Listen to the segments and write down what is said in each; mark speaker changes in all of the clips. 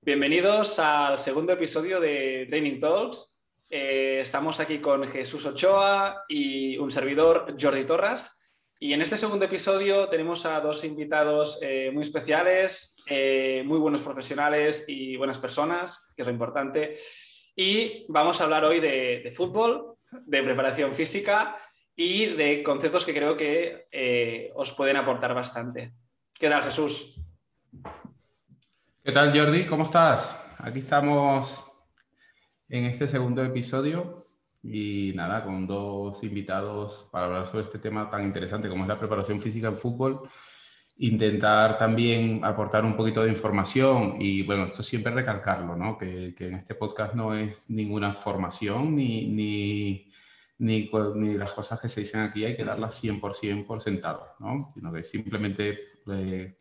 Speaker 1: Bienvenidos al segundo episodio de Training Talks. Eh, estamos aquí con Jesús Ochoa y un servidor, Jordi Torras. Y en este segundo episodio tenemos a dos invitados eh, muy especiales, eh, muy buenos profesionales y buenas personas, que es lo importante. Y vamos a hablar hoy de, fútbol, de preparación física y de conceptos que creo que os pueden aportar bastante. ¿Qué tal, Jesús?
Speaker 2: ¿Qué tal, Jordi? ¿Cómo estás? Aquí estamos en este segundo episodio y nada, con dos invitados para hablar sobre este tema tan interesante como es la preparación física en fútbol. Intentar también aportar un poquito de información y bueno, esto siempre recalcarlo, ¿no? Que, en este podcast no es ninguna formación ni, ni, ni, ni, las cosas que se dicen aquí hay que darlas 100% por sentado, ¿no? Sino que simplemente... Eh,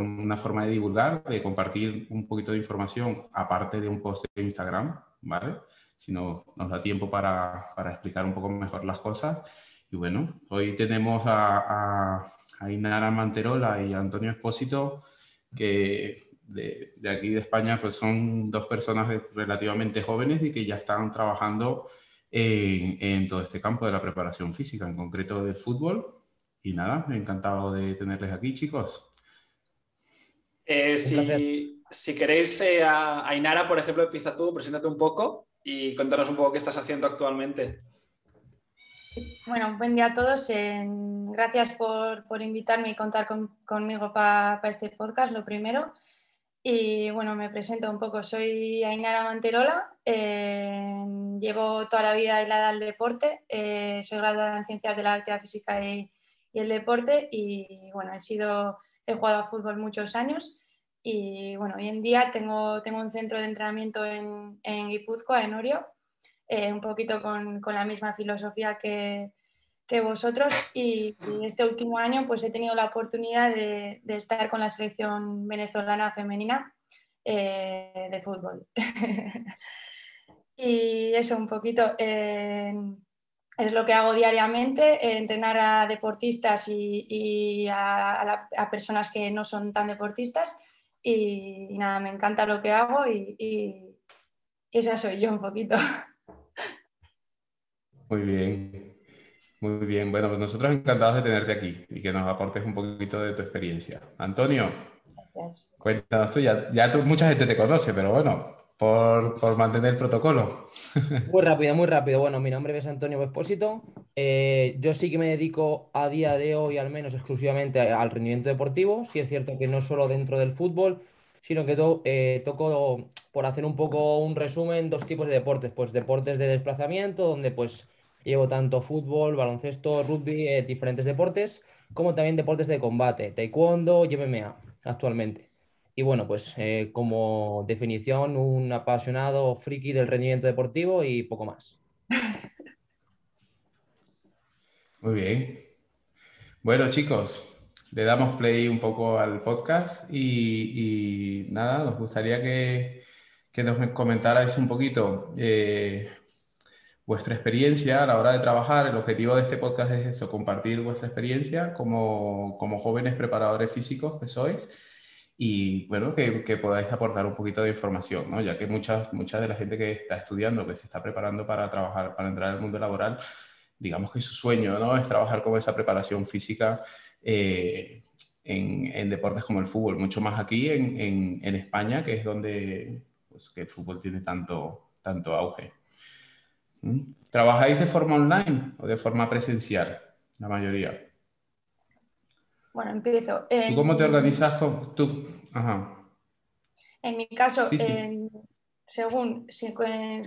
Speaker 2: una forma de divulgar, de compartir un poquito de información aparte de un post de Instagram, ¿vale? Si no nos da tiempo para, para explicar un poco mejor las cosas. Y bueno, hoy tenemos a, a, Inara Manterola y Antonio Espósito, que de, de, aquí de España pues son dos personas relativamente jóvenes y que ya están trabajando en, en todo este campo de la preparación física, en concreto del fútbol. Y nada, encantado de tenerles aquí, chicos.
Speaker 1: Eh, si, queréis, eh, a Ainara, por ejemplo, empieza tú, preséntate un poco y cuéntanos un poco qué estás haciendo actualmente.
Speaker 3: Bueno, buen día a todos. Gracias por, invitarme y contar conmigo para este podcast, lo primero. Y bueno, me presento un poco. Soy Ainara Manterola, eh, llevo toda la vida hilada al deporte, soy graduada en Ciencias de la Actividad Física y, y el Deporte y bueno, he sido he jugado a fútbol muchos años y bueno, hoy en día tengo, tengo un centro de entrenamiento en, en Guipúzcoa, en Orio, eh, un poquito con, con, la misma filosofía que, vosotros y, este último año pues he tenido la oportunidad de, estar con la selección venezolana femenina eh, de fútbol. y eso un poquito. Eh, es lo que hago diariamente, entrenar a deportistas y, a, personas que no son tan deportistas. Y, nada, me encanta lo que hago y, esa soy yo un poquito.
Speaker 2: Muy bien, muy bien. Bueno, pues nosotros encantados de tenerte aquí y que nos aportes un poquito de tu experiencia. Antonio, cuéntanos tú, ya, ya mucha gente te conoce, pero bueno, por, mantener el protocolo.
Speaker 4: Muy rápido, muy rápido. Bueno, mi nombre es Antonio Vespósito. Eh, yo sí que me dedico a día de hoy, al menos exclusivamente al rendimiento deportivo. Sí es cierto que no solo dentro del fútbol, sino que eh, toco, por hacer un poco un resumen, dos tipos de deportes. Pues deportes de desplazamiento, donde pues llevo tanto fútbol, baloncesto, rugby, eh, diferentes deportes, como también deportes de combate, taekwondo y MMA actualmente. Y bueno, pues eh, como definición, un apasionado friki del rendimiento deportivo y poco más.
Speaker 2: Muy bien. Bueno, chicos, le damos play un poco al podcast y, nada, nos gustaría que, nos comentarais un poquito eh, vuestra experiencia a la hora de trabajar. El objetivo de este podcast es eso, compartir vuestra experiencia como, como jóvenes preparadores físicos que sois y bueno, que, podáis aportar un poquito de información, ¿no? ya que muchas, mucha de la gente que está estudiando, que se está preparando para trabajar, para entrar al mundo laboral, digamos que su sueño ¿no? es trabajar con esa preparación física eh, en, en, deportes como el fútbol, mucho más aquí en, en, en España, que es donde pues, que el fútbol tiene tanto, tanto auge. ¿Mm? ¿Trabajáis de forma online o de forma presencial, la mayoría?
Speaker 3: Bueno, empiezo.
Speaker 2: ¿Tú cómo te organizas con tú? Ajá.
Speaker 3: En mi caso, según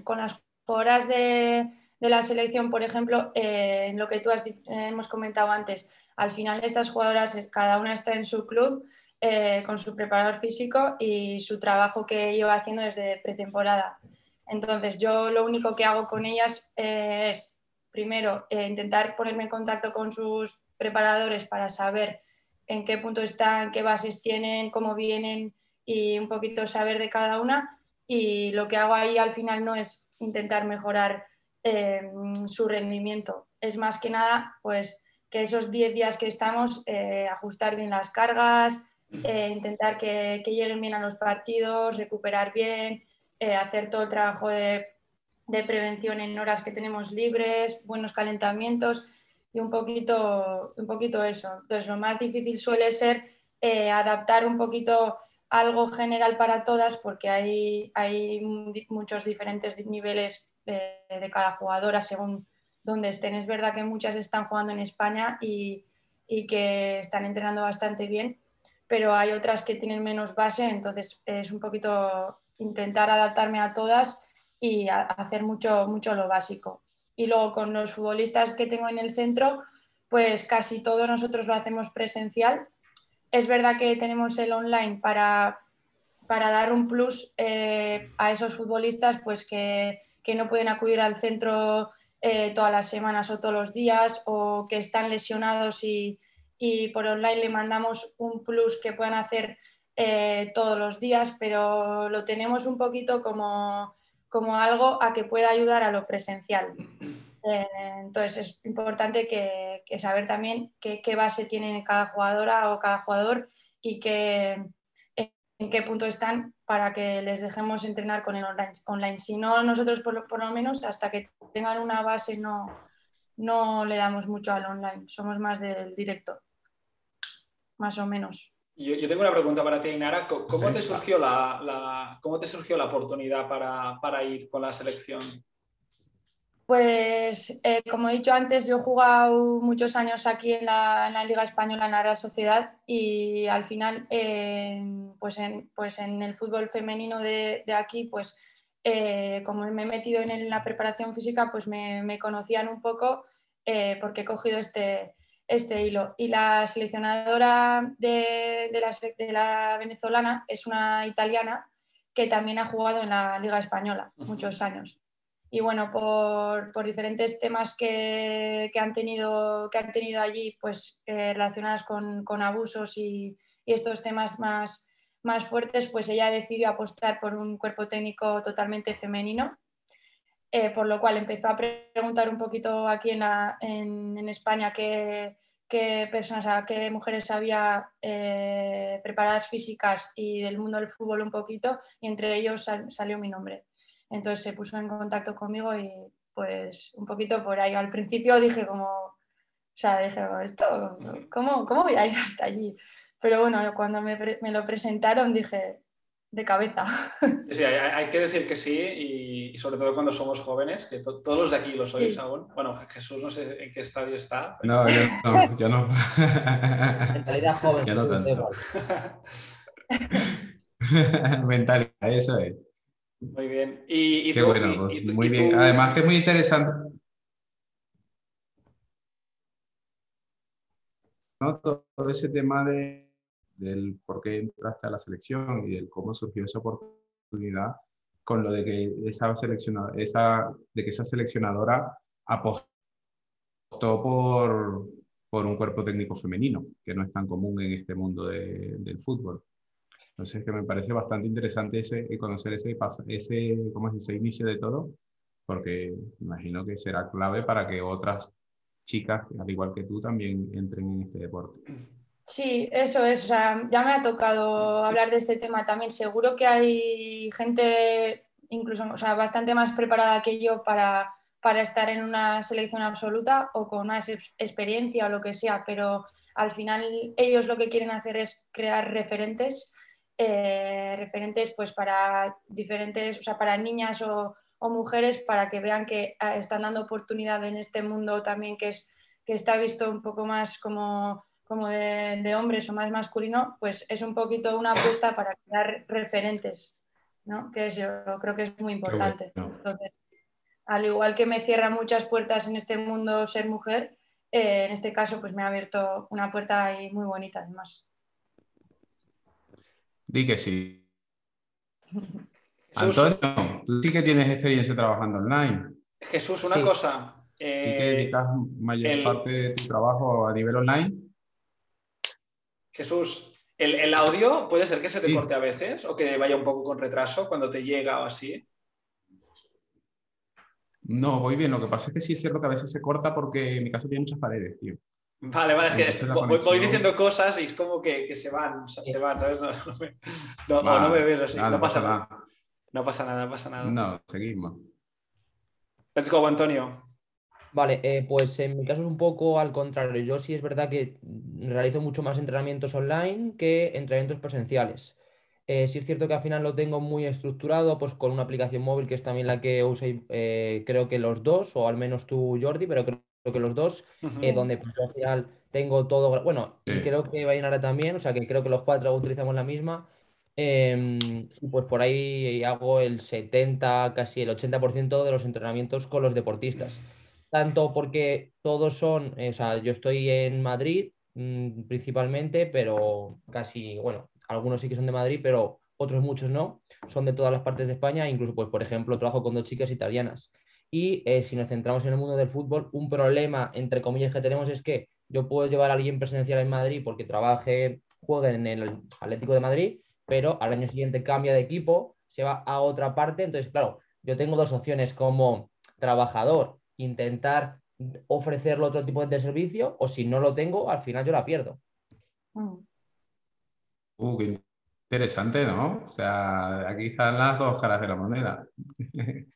Speaker 3: con, las horas de, la selección, por ejemplo, eh, lo que tú has, hemos comentado antes, al final estas jugadoras, cada una está en su club eh, con su preparador físico y su trabajo que lleva haciendo desde pretemporada. Entonces, yo lo único que hago con ellas eh, es, primero, intentar ponerme en contacto con sus preparadores para saber en qué punto están, qué bases tienen, cómo vienen y un poquito saber de cada una. Y lo que hago ahí al final no es intentar mejorar em, su rendimiento. Es más que nada, pues que esos 10 días que estamos, eh, ajustar bien las cargas, eh, intentar que, lleguen bien a los partidos, recuperar bien, eh, hacer todo el trabajo de, prevención en horas que tenemos libres, buenos calentamientos y un poquito, un poquito eso. Entonces, lo más difícil suele ser adaptar un poquito algo general para todas porque hay, hay muchos diferentes niveles de, cada jugadora según donde estén. Es verdad que muchas están jugando en España y, que están entrenando bastante bien, pero hay otras que tienen menos base, entonces es un poquito intentar adaptarme a todas y hacer mucho, mucho lo básico. Y luego con los futbolistas que tengo en el centro, pues casi todo nosotros lo hacemos presencial. Es verdad que tenemos el online para, para dar un plus eh, a esos futbolistas pues que que no pueden acudir al centro eh, todas las semanas o todos los días o que están lesionados y, por online le mandamos un plus que puedan hacer eh, todos los días, pero lo tenemos un poquito como, como algo a que pueda ayudar a lo presencial. Eh, entonces es importante que, saber también qué, qué, base tiene cada jugadora o cada jugador y que, en qué punto están para que les dejemos entrenar con el online. Si no, nosotros por lo, menos hasta que tengan una base no, no le damos mucho al online, somos más del directo, más o menos.
Speaker 1: Yo, tengo una pregunta para ti, Inara. ¿Cómo, te, surgió la, ¿Cómo te surgió la oportunidad para, para ir con la selección?
Speaker 3: Pues eh, como he dicho antes, yo he jugado muchos años aquí en la, Liga Española, en la Real Sociedad, y al final, pues, en, pues en el fútbol femenino de, aquí, pues eh, como me he metido en, la preparación física, pues me, conocían un poco eh, porque he cogido este, este hilo. Y la seleccionadora de, la, de la venezolana es una italiana que también ha jugado en la Liga Española muchos años. Y bueno, por, diferentes temas que, han tenido, que han tenido allí, pues eh, relacionados con, abusos y, estos temas más, más fuertes, pues ella decidió apostar por un cuerpo técnico totalmente femenino, eh, por lo cual empezó a preguntar un poquito aquí en, en, España qué, personas, qué mujeres había eh, preparadas físicas y del mundo del fútbol un poquito, y entre ellos salió mi nombre. Entonces se puso en contacto conmigo y pues un poquito por ahí. Al principio dije como, o sea, dije, ¿esto, cómo, cómo voy a ir hasta allí? Pero bueno, cuando me lo presentaron dije, de cabeza.
Speaker 1: Sí, hay, que decir que sí y, sobre todo cuando somos jóvenes, que todos los de aquí lo sois aún. Bueno, Jesús no sé en qué estadio está.
Speaker 2: No, yo no, yo no.
Speaker 4: Mentalidad joven.
Speaker 2: Yo no tanto. Mentalidad, eso es.
Speaker 1: Muy bien. Y,
Speaker 2: Qué bueno, pues, muy bien. Además que es muy interesante. Todo ese tema de, del por qué entraste a la selección y del cómo surgió esa oportunidad con lo de que esa, seleccionadora, esa, de que esa seleccionadora apostó por, por un cuerpo técnico femenino, que no es tan común en este mundo del fútbol. Entonces, que me parece bastante interesante ese, eh, conocer ese, ese, ¿cómo es? ese inicio de todo, porque imagino que será clave para que otras chicas, al igual que tú, también entren en este deporte.
Speaker 3: Sí, eso es. O ya me ha tocado hablar de este tema también. Seguro que hay gente incluso o sea, bastante más preparada que yo para, para estar en una selección absoluta o con más experiencia o lo que sea, pero al final ellos lo que quieren hacer es crear referentes eh, referentes pues para diferentes, o sea, para niñas o, mujeres para que vean que ah, están dando oportunidad en este mundo también que, es, que está visto un poco más como, como de, hombres o más masculino, pues es un poquito una apuesta para crear referentes, ¿no? que es, yo creo que es muy importante. Entonces, al igual que me cierra muchas puertas en este mundo ser mujer, eh, en este caso pues me ha abierto una puerta ahí muy bonita además.
Speaker 2: Di que sí. Antonio, tú sí que tienes experiencia trabajando online.
Speaker 1: Jesús, una cosa.
Speaker 2: ¿Y que eh, dedicas mayor parte de tu trabajo a nivel online?
Speaker 1: Jesús, ¿el, audio puede ser que se te corte a veces o que vaya un poco con retraso cuando te llega o así?
Speaker 2: No, voy bien. Lo que pasa es que sí es cierto que a veces se corta porque mi casa tiene muchas paredes, tío.
Speaker 1: Vale, vale, es que voy, diciendo cosas y es como que, se van, se van, ¿sabes? No, no, me, ves así, no, pasa nada. No pasa nada, no pasa nada.
Speaker 2: No, seguimos.
Speaker 1: Let's go, Antonio.
Speaker 4: Vale, eh, pues en mi caso es un poco al contrario. Yo sí es verdad que realizo mucho más entrenamientos online que entrenamientos presenciales. Eh, sí es cierto que al final lo tengo muy estructurado, pues con una aplicación móvil que es también la que usé, eh, creo que los dos, o al menos tú, Jordi, pero creo que los dos, donde pues, al final tengo todo, bueno, creo que Vainara también, o sea que creo que los cuatro utilizamos la misma. Em, pues por ahí hago el 70, casi el 80% de los entrenamientos con los deportistas tanto porque todos son, eh, o sea, yo estoy en Madrid mm, principalmente, pero casi, bueno, algunos sí que son de Madrid, pero otros muchos no, son de todas las partes de España, incluso, pues, por ejemplo, trabajo con dos chicas italianas. Y eh, si nos centramos en el mundo del fútbol, un problema, entre comillas, que tenemos es que yo puedo llevar a alguien presencial en Madrid porque trabaje, juegue en el Atlético de Madrid, pero al año siguiente cambia de equipo, se va a otra parte. Entonces, claro, yo tengo dos opciones como trabajador intentar ofrecerle otro tipo de servicio o si no lo tengo, al final yo la pierdo.
Speaker 2: Mm. Uh, qué interesante, ¿no? O sea, aquí están las dos caras de la moneda.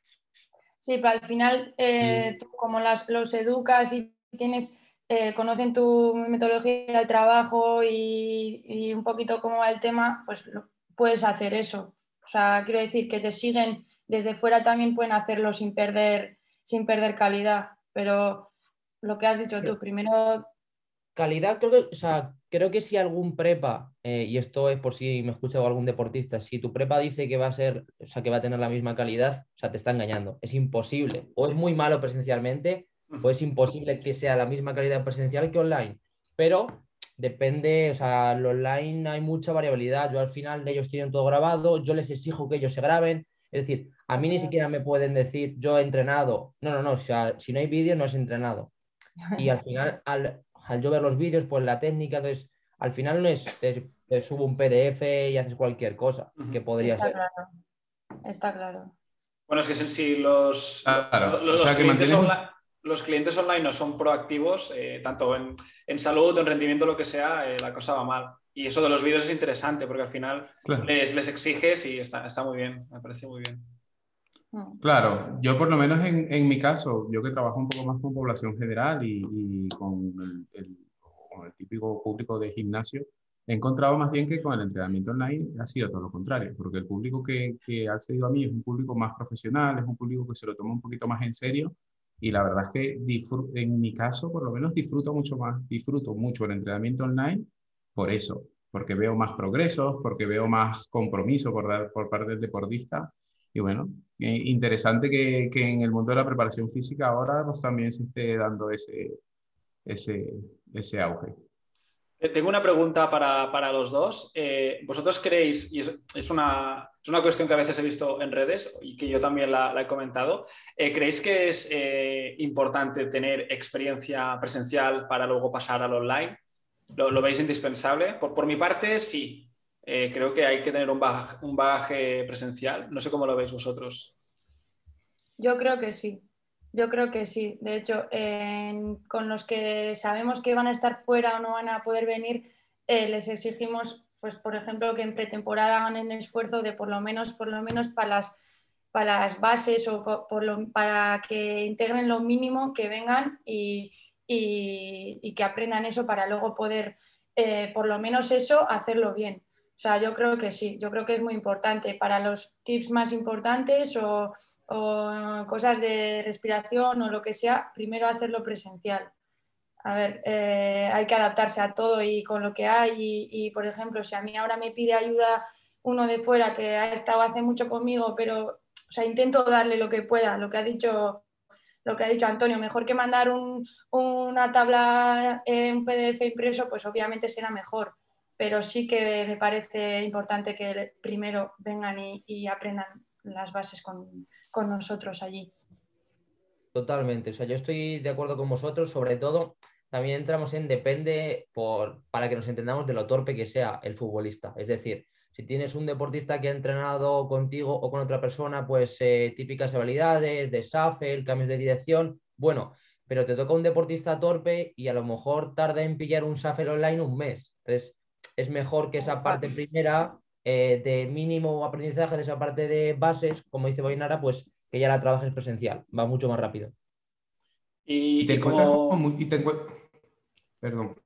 Speaker 3: Sí, pero al final, eh, tú como los educas y tienes, eh, conocen tu metodología de trabajo y, y, un poquito cómo va el tema, pues puedes hacer eso. O sea, quiero decir que te siguen desde fuera también pueden hacerlo sin perder sin perder calidad. Pero lo que has dicho tú, primero...
Speaker 4: Calidad, creo que, o sea, creo que si algún prepa, eh, y esto es por si me escucha algún deportista, si tu prepa dice que va a ser, o sea, que va a tener la misma calidad, o sea, te está engañando. Es imposible. O es muy malo presencialmente, o es imposible que sea la misma calidad presencial que online. Pero depende, o sea, lo online hay mucha variabilidad. Yo al final ellos tienen todo grabado, yo les exijo que ellos se graben. Es decir, a mí ni siquiera me pueden decir, yo he entrenado. No, no, no, o sea, si no hay vídeo, no es entrenado. Y al final, al, yo ver los vídeos, pues la técnica, entonces, al final no es, te, subo un PDF y haces cualquier cosa, que podría
Speaker 3: Está
Speaker 4: ser.
Speaker 3: Claro. Está claro.
Speaker 1: Bueno, es que si los, los, clientes online, no son proactivos, eh, tanto en, salud o en rendimiento, lo que sea, eh, la cosa va mal. Y eso de los vídeos es interesante porque al final les, les, exiges y está, está muy bien, me parece muy bien.
Speaker 2: Mm. Claro, yo por lo menos en, mi caso, yo que trabajo un poco más con población general y, con, el, típico público de gimnasio, he encontrado más bien que con el entrenamiento online ha sido todo lo contrario, porque el público que, que ha accedido a mí es un público más profesional, es un público que se lo toma un poquito más en serio y la verdad es que en mi caso por lo menos disfruto mucho más, disfruto mucho el entrenamiento online por eso, porque veo más progresos, porque veo más compromiso por, dar, por parte del deportista y bueno, eh, interesante que, que, en el mundo de la preparación física ahora pues, también se esté dando ese, ese, ese auge.
Speaker 1: Tengo una pregunta para, para los dos. Eh, ¿Vosotros creéis, y es, es, una, es, una, cuestión que a veces he visto en redes y que yo también la, la he comentado, eh, ¿creéis que es importante tener experiencia presencial para luego pasar al online? ¿Lo, lo veis indispensable? Por, por mi parte, sí. Eh, creo que hay que tener un bagaje, presencial. No sé cómo lo veis vosotros.
Speaker 3: Yo creo que sí. Yo creo que sí. De hecho, con los que sabemos que van a estar fuera o no van a poder venir, eh, les exigimos, pues, por ejemplo, que en pretemporada hagan el esfuerzo de por lo menos, por lo menos para las, para las bases o para que integren lo mínimo, que vengan y, que aprendan eso para luego poder, eh, por lo menos eso, hacerlo bien. O sea, yo creo que sí, yo creo que es muy importante para los tips más importantes o, cosas de respiración o lo que sea, primero hacerlo presencial. A ver, eh, hay que adaptarse a todo y con lo que hay. Y, por ejemplo, si a mí ahora me pide ayuda uno de fuera que ha estado hace mucho conmigo, pero o sea, intento darle lo que pueda, lo que ha dicho, lo que ha dicho Antonio, mejor que mandar una tabla en PDF impreso, pues obviamente será mejor pero sí que me parece importante que primero vengan y, aprendan las bases con, nosotros allí.
Speaker 4: Totalmente, o sea, yo estoy de acuerdo con vosotros, sobre todo también entramos en depende por, para que nos entendamos de lo torpe que sea el futbolista. Es decir, Si tienes un deportista que ha entrenado contigo o con otra persona, pues eh, típicas habilidades de shuffle, cambios de dirección, bueno, pero te toca un deportista torpe y a lo mejor tarda en pillar un shuffle online un mes. Entonces, es mejor que esa parte primera eh, de mínimo aprendizaje, de esa parte de bases, como dice Boinara, pues que ya la trabajes presencial, va mucho más rápido.
Speaker 2: Y, te, encuentras con, perdón,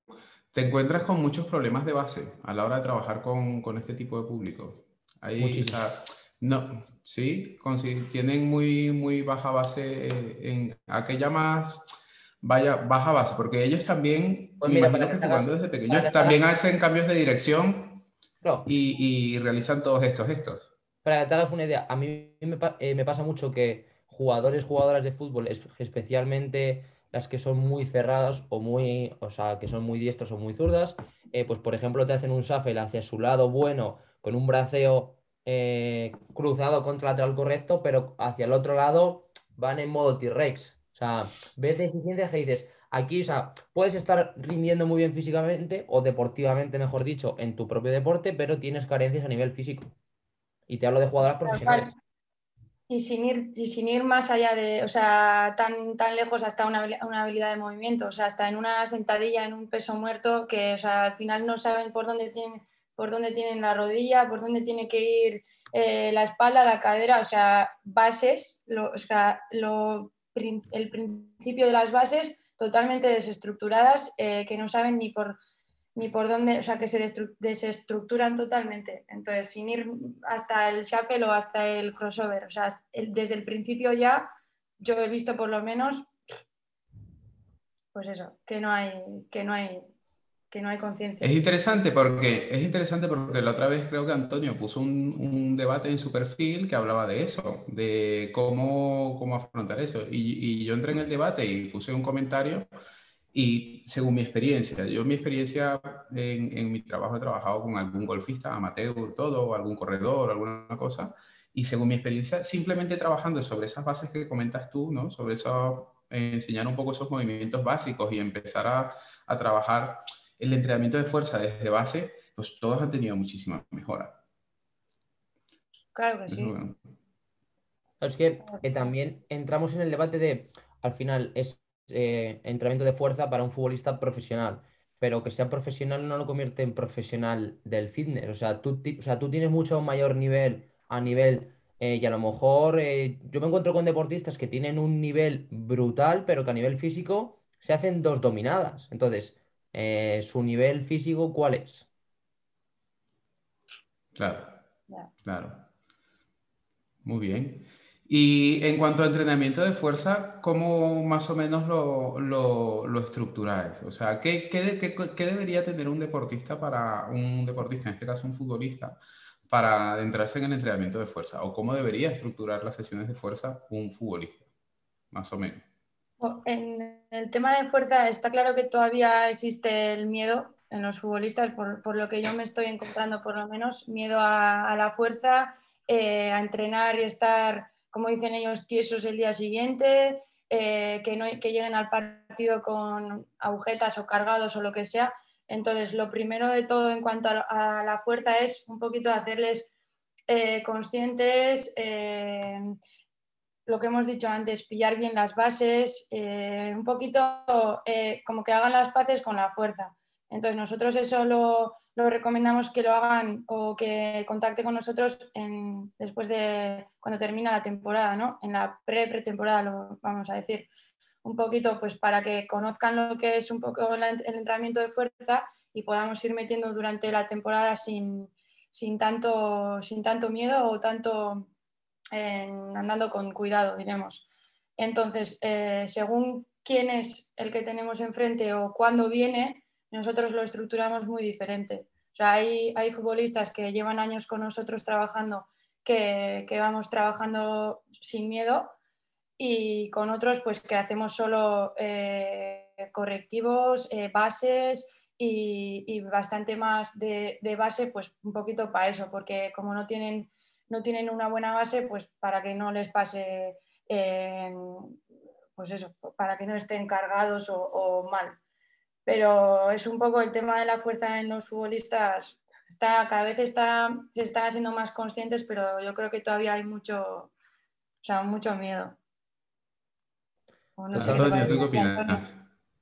Speaker 2: te encuentras con muchos problemas de base a la hora de trabajar con, este tipo de público. Ahí, no, sí, tienen muy, muy baja base en aquella más vaya, baja base, porque ellos también, pues jugando desde pequeños, también hacen cambios de dirección y, y, realizan todos estos gestos.
Speaker 4: Para que te hagas una idea, a mí me, eh, me pasa mucho que jugadores, jugadoras de fútbol, especialmente las que son muy cerradas o muy, o sea, que son muy diestros o muy zurdas, eh, pues por ejemplo te hacen un shuffle hacia su lado bueno con un braceo eh, cruzado contra el lateral correcto, pero hacia el otro lado van en modo T-Rex. O sea, ves deficiencias que dices, aquí, o sea, puedes estar rindiendo muy bien físicamente o deportivamente, mejor dicho, en tu propio deporte, pero tienes carencias a nivel físico. Y te hablo de jugadoras profesionales.
Speaker 3: Y sin ir, y sin ir más allá de, o sea, tan, tan lejos hasta una, una, habilidad de movimiento, o sea, hasta en una sentadilla, en un peso muerto, que o sea, al final no saben por dónde tienen, por dónde tienen la rodilla, por dónde tiene que ir eh, la espalda, la cadera, o sea, bases, o sea, lo, el principio de las bases totalmente desestructuradas, eh, que no saben ni por ni por dónde, o sea, que se desestructuran totalmente. Entonces, sin ir hasta el shuffle o hasta el crossover, o sea, desde el principio ya yo he visto por lo menos, pues eso, que no hay, que no hay, que no hay conciencia.
Speaker 2: Es interesante porque es interesante porque la otra vez creo que Antonio puso un, debate en su perfil que hablaba de eso, de cómo, cómo afrontar eso. Y yo entré en el debate y puse un comentario y según mi experiencia, yo mi experiencia en, en, mi trabajo he trabajado con algún golfista amateur, todo, o algún corredor, alguna cosa, y según mi experiencia, simplemente trabajando sobre esas bases que comentas tú, ¿no? Sobre eso, enseñar un poco esos movimientos básicos y empezar a, a trabajar el entrenamiento de fuerza desde base, pues todos han tenido muchísima mejora.
Speaker 3: Claro que sí.
Speaker 4: Es que, que también entramos en el debate de, al final, es eh, entrenamiento de fuerza para un futbolista profesional, pero que sea profesional no lo convierte en profesional del fitness. O sea, tú, o sea, tú tienes mucho mayor nivel a nivel, eh, y a lo mejor eh, yo me encuentro con deportistas que tienen un nivel brutal, pero que a nivel físico se hacen dos dominadas. Entonces, ¿su nivel físico cuál es?
Speaker 2: Claro, claro. Muy bien. Y en cuanto a entrenamiento de fuerza, ¿cómo más o menos lo, lo, estructuráis? O sea, ¿qué, qué, qué, debería tener un deportista para, un deportista, en este caso un futbolista, para adentrarse en el entrenamiento de fuerza? ¿O cómo debería estructurar las sesiones de fuerza un futbolista, más o menos?
Speaker 3: En el tema de fuerza está claro que todavía existe el miedo en los futbolistas, por, por lo que yo me estoy encontrando por lo menos, miedo a, a la fuerza, eh, a entrenar y estar como dicen ellos, tiesos el día siguiente, eh, que, no, que lleguen al partido con agujetas o cargados o lo que sea. Entonces, lo primero de todo en cuanto a, la fuerza es un poquito hacerles eh, conscientes, eh, lo que hemos dicho antes, pillar bien las bases, un poquito como que hagan las paces con la fuerza. Entonces, nosotros eso lo, lo recomendamos que lo hagan o que contacte con nosotros en, después de cuando termina la temporada, ¿no? En la pre-pretemporada, lo vamos a decir. Un poquito, pues para que conozcan lo que es un poco el entrenamiento de fuerza y podamos ir metiendo durante la temporada sin, sin, tanto, sin tanto miedo o tanto andando con cuidado, diremos. Entonces, eh, según quién es el que tenemos enfrente o cuándo viene, nosotros lo estructuramos muy diferente. O sea, hay, hay futbolistas que llevan años con nosotros trabajando, que, que, vamos trabajando sin miedo y con otros pues que hacemos solo eh, correctivos, eh, bases y, bastante más de, de, base, pues un poquito para eso, porque como no tienen, no tienen una buena base, pues para que no les pase, eh, pues eso, para que no estén cargados o mal pero es un poco el tema de la fuerza en los futbolistas, está, cada vez está, se están haciendo más conscientes, pero yo creo que todavía hay mucho, o sea, mucho miedo.
Speaker 2: qué opinas?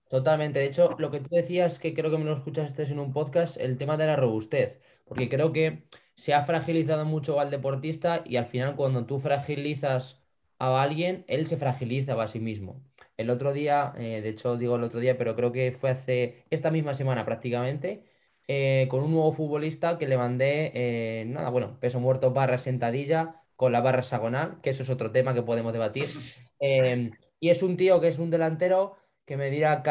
Speaker 4: Totalmente. De hecho, lo que tú decías, que creo que me lo escuchaste en un podcast, el tema de la robustez, porque creo que se ha fragilizado mucho al deportista y al final cuando tú fragilizas a alguien, él se fragiliza a sí mismo. El otro día, eh, de hecho digo el otro día, pero creo que fue hace esta misma semana prácticamente, eh, con un nuevo futbolista que le mandé, eh, nada, bueno, peso muerto barra sentadilla con la barra hexagonal, que eso es otro tema que podemos debatir. y es un tío que es un delantero que me dirá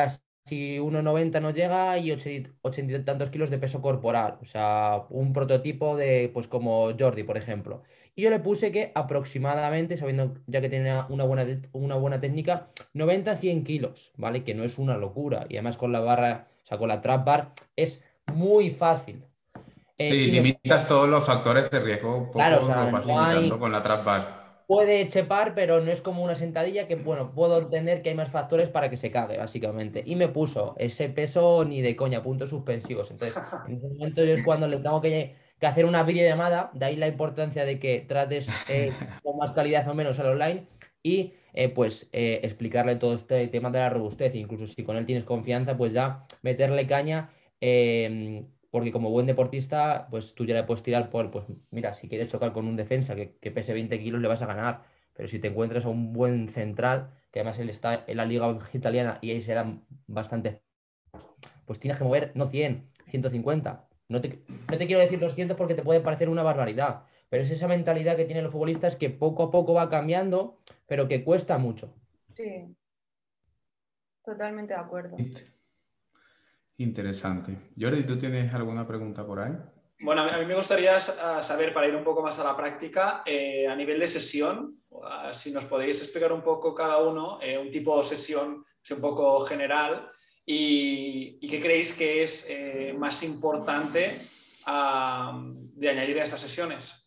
Speaker 4: casi 1,90 no llega y 80 y tantos kilos de peso corporal. O sea, un prototipo de, pues como Jordi, por ejemplo. Y yo le puse que aproximadamente, sabiendo ya que tenía una buena, una buena técnica, 90-100 kilos, ¿vale? Que no es una locura. Y además con la barra, o sea, con la trap bar, es muy fácil.
Speaker 2: Sí, eh, limitas todos los factores de riesgo. claro, o sea, con la trap bar
Speaker 4: puede chepar, pero no es como una sentadilla que, bueno, puedo entender que hay más factores para que se cague, básicamente. Y me puso ese peso ni de coña, puntos suspensivos. Entonces, en ese momento yo es cuando le tengo que, hacer una videollamada, de ahí la importancia de que trates eh, con más calidad o menos al online y eh, pues eh, explicarle todo este tema de la robustez. Incluso si con él tienes confianza, pues ya meterle caña porque como buen deportista, pues tú ya le puedes tirar por, pues mira, si quieres chocar con un defensa que, pese 20 kilos, le vas a ganar. Pero si te encuentras a un buen central, que además él está en la liga italiana y ahí serán bastante, pues tienes que mover, no 100, 150. No te, no te quiero decir 200 porque te puede parecer una barbaridad, pero es esa mentalidad que tienen los futbolistas que poco a poco va cambiando, pero que cuesta mucho.
Speaker 3: Sí, totalmente de acuerdo.
Speaker 2: Interesante. Jordi, ¿tú tienes alguna pregunta por ahí?
Speaker 1: Bueno, a mí me gustaría saber, para ir un poco más a la práctica, eh, a nivel de sesión, si nos podéis explicar un poco cada uno, eh, un tipo de sesión, un poco general, y, qué creéis que es eh, más importante de añadir a estas sesiones.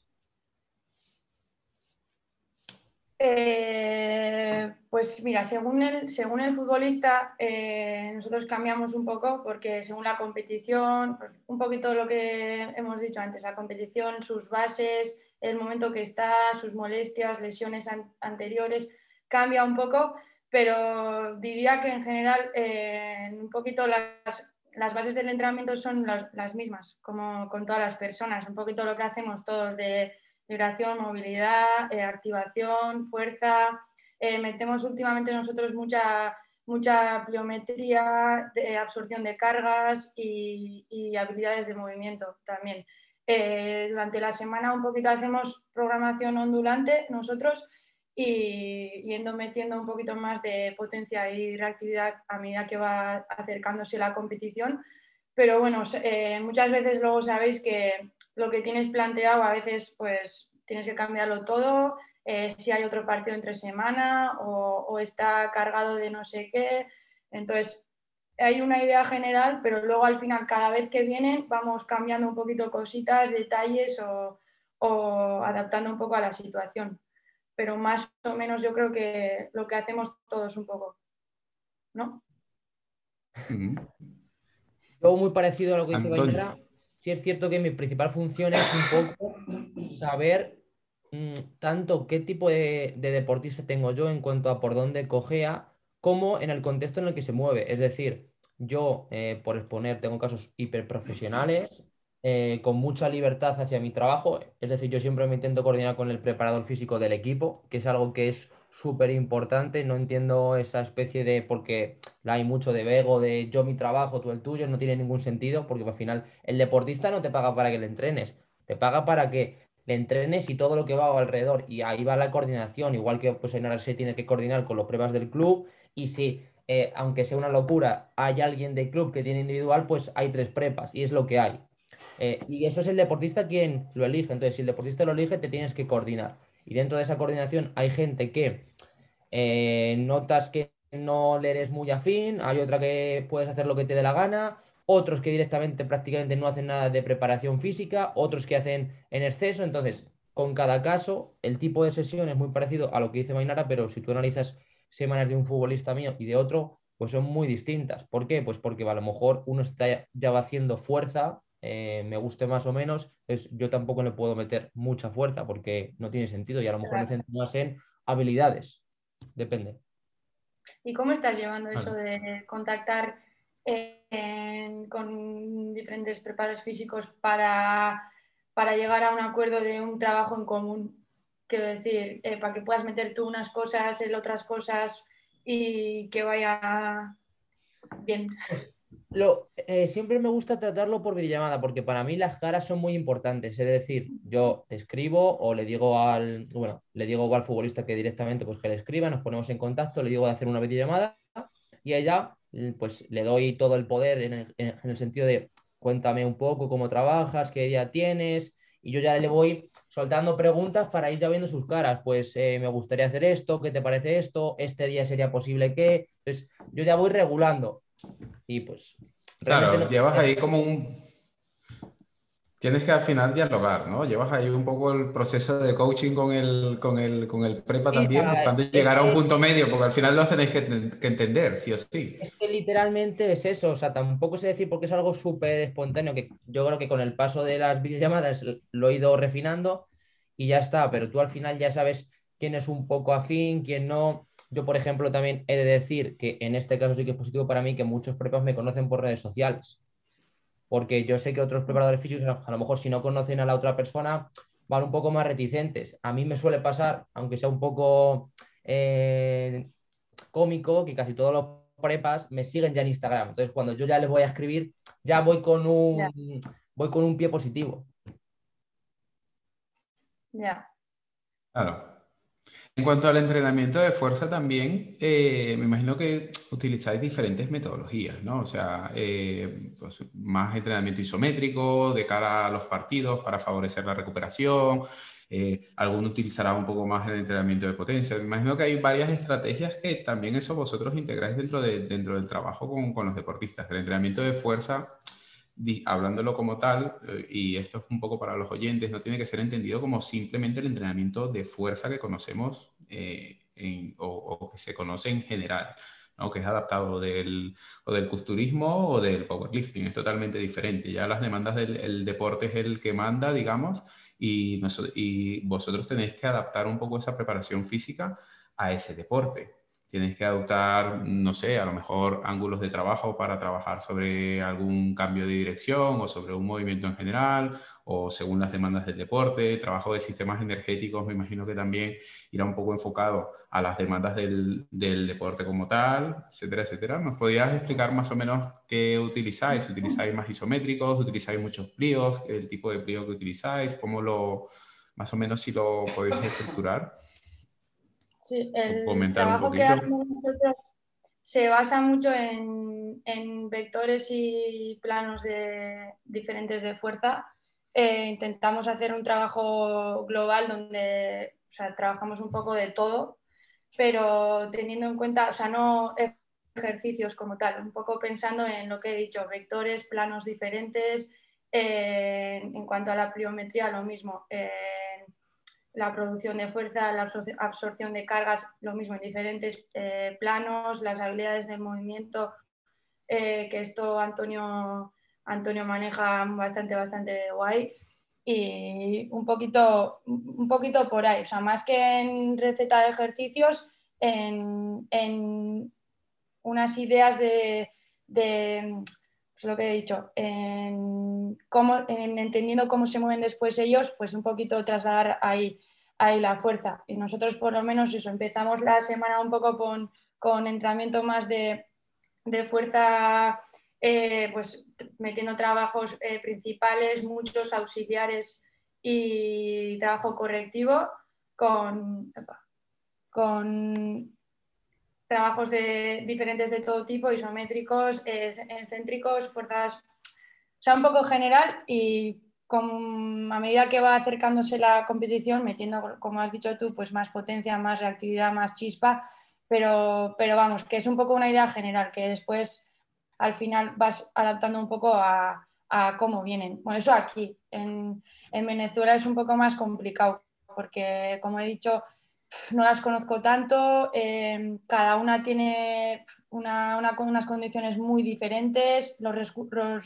Speaker 3: Eh, pues mira, según el, según el futbolista, eh, nosotros cambiamos un poco porque según la competición, pues, un poquito lo que hemos dicho antes, la competición, sus bases, el momento que está, sus molestias, lesiones anteriores, cambia un poco, pero diría que en general eh, un poquito las, las, bases del entrenamiento son las, las mismas, como con todas las personas, un poquito lo que hacemos todos de vibración, movilidad, eh, activación, fuerza. Eh, metemos últimamente nosotros mucha, mucha pliometría, de absorción de cargas y, habilidades de movimiento también. Eh, durante la semana un poquito hacemos programación ondulante nosotros y yendo metiendo un poquito más de potencia y reactividad a medida que va acercándose la competición. Pero bueno, muchas veces luego sabéis que lo que tienes planteado a veces pues tienes que cambiarlo todo, eh, si hay otro partido entre semana o, está cargado de no sé qué. Entonces, hay una idea general, pero luego al final cada vez que vienen vamos cambiando un poquito cositas, detalles o, adaptando un poco a la situación. Pero más o menos yo creo que lo que hacemos todos un poco, ¿no?
Speaker 4: Yo muy parecido a lo que dice Bañera, sí es cierto que mi principal función es un poco saber mm, tanto qué tipo de, deportista tengo yo en cuanto a por dónde cojea, como en el contexto en el que se mueve. Es decir, yo, eh, por exponer, tengo casos hiperprofesionales, eh, con mucha libertad hacia mi trabajo. Es decir, yo siempre me intento coordinar con el preparador físico del equipo, que es algo que es súper importante. No entiendo esa especie de, porque hay mucho de vego, de yo mi trabajo, tú el tuyo, no tiene ningún sentido, porque al final el deportista no te paga para que le entrenes, te paga para que le entrenes y todo lo que va alrededor. Y ahí va la coordinación, igual que pues en se tiene que coordinar con los pruebas del club. Y si, eh, aunque sea una locura, hay alguien del club que tiene individual, pues hay tres prepas y es lo que hay. Eh, y eso es el deportista quien lo elige. Entonces, si el deportista lo elige, te tienes que coordinar. Y dentro de esa coordinación hay gente que eh, notas que no le eres muy afín, hay otra que puedes hacer lo que te dé la gana, otros que directamente prácticamente no hacen nada de preparación física, otros que hacen en exceso. Entonces, con cada caso, el tipo de sesión es muy parecido a lo que dice Mainara, pero si tú analizas semanas de un futbolista mío y de otro, pues son muy distintas. ¿Por qué? Pues porque a lo mejor uno está ya va haciendo fuerza eh, me guste más o menos, pues yo tampoco le puedo meter mucha fuerza porque no tiene sentido y a lo mejor me centro más en habilidades. Depende.
Speaker 3: ¿Y cómo estás llevando eso de contactar eh, con diferentes preparos físicos para, para, llegar a un acuerdo de un trabajo en común? Quiero decir, eh, para que puedas meter tú unas cosas, él otras cosas y que vaya bien.
Speaker 4: Pues lo, eh, siempre me gusta tratarlo por videollamada porque para mí las caras son muy importantes. Es decir, yo escribo o le digo al, bueno, le digo al futbolista que directamente pues que le escriba, nos ponemos en contacto, le digo de hacer una videollamada y ella pues le doy todo el poder en el, en el sentido de cuéntame un poco cómo trabajas, qué día tienes, y yo ya le voy soltando preguntas para ir ya viendo sus caras. Pues eh, me gustaría hacer esto, ¿qué te parece esto? Este día sería posible que. Entonces, yo ya voy regulando. Y pues.
Speaker 2: Claro, llevas ahí como un. Tienes que al final dialogar, ¿no? Llevas ahí un poco el proceso de coaching con el, con el, con el prepa también, buscando llegar a un punto medio, porque al final lo tenéis que, que, entender, sí o sí.
Speaker 4: Es que literalmente es eso, o sea, tampoco sé decir porque es algo súper espontáneo, que yo creo que con el paso de las videollamadas lo he ido refinando y ya está, pero tú al final ya sabes quién es un poco afín, quién no. Yo, por ejemplo, también he de decir que en este caso sí que es positivo para mí que muchos prepas me conocen por redes sociales. Porque yo sé que otros preparadores físicos, a lo mejor si no conocen a la otra persona, van un poco más reticentes. A mí me suele pasar, aunque sea un poco eh, cómico, que casi todos los prepas me siguen ya en Instagram. Entonces, cuando yo ya les voy a escribir, ya voy con un, voy con un pie positivo.
Speaker 3: Ya.
Speaker 2: Claro. En cuanto al entrenamiento de fuerza también, eh, me imagino que utilizáis diferentes metodologías, ¿no? O sea, eh, pues, más entrenamiento isométrico de cara a los partidos para favorecer la recuperación. Eh, alguno utilizará un poco más el entrenamiento de potencia. Me imagino que hay varias estrategias que también eso vosotros integráis dentro, de, dentro del trabajo con, con los deportistas. El entrenamiento de fuerza hablándolo como tal, eh, y esto es un poco para los oyentes, no tiene que ser entendido como simplemente el entrenamiento de fuerza que conocemos eh, o, que se conoce en general, ¿no? que es adaptado del, o del culturismo o del powerlifting, es totalmente diferente. Ya las demandas del deporte es el que manda, digamos, y, y vosotros tenéis que adaptar un poco esa preparación física a ese deporte tienes que adoptar, no sé, a lo mejor ángulos de trabajo para trabajar sobre algún cambio de dirección o sobre un movimiento en general o según las demandas del deporte, trabajo de sistemas energéticos, me imagino que también irá un poco enfocado a las demandas del, del deporte como tal, etcétera, etcétera. ¿Nos podrías explicar más o menos qué utilizáis? ¿Utilizáis más isométricos? ¿Utilizáis muchos pliegues? ¿El tipo de pliego que utilizáis? ¿Cómo lo, más o menos si lo podéis estructurar?
Speaker 3: Sí, el trabajo que hacemos nosotros se basa mucho en, vectores y planos de, diferentes de fuerza. Eh, intentamos hacer un trabajo global donde trabajamos un poco de todo, pero teniendo en cuenta, o sea, no ejercicios como tal, un poco pensando en lo que he dicho, vectores, planos diferentes. Eh, en cuanto a la pliometría, lo mismo. Eh, la producción de fuerza, la absorción de cargas, lo mismo en diferentes eh, planos, las habilidades del movimiento, eh, que esto Antonio, Antonio maneja bastante, bastante guay. Y un poquito, un poquito por ahí, o sea, más que en receta de ejercicios, en, unas ideas de, de pues lo que he dicho, en, entendiendo cómo se mueven después ellos, pues un poquito trasladar ahí, ahí la fuerza. Y nosotros por lo menos eso, empezamos la semana un poco con, con entrenamiento más de, de fuerza, eh, pues metiendo trabajos eh, principales, muchos auxiliares y trabajo correctivo con, con trabajos de, diferentes de todo tipo, isométricos, excéntricos, fuerzas, o sea, un poco general y con, a medida que va acercándose la competición, metiendo, como has dicho tú, pues más potencia, más reactividad, más chispa, pero, pero vamos, que es un poco una idea general, que después al final vas adaptando un poco a, a cómo vienen. Bueno, eso aquí, en, en Venezuela es un poco más complicado, porque como he dicho, no las conozco tanto, eh, cada una tiene una, unas condiciones muy diferentes, los,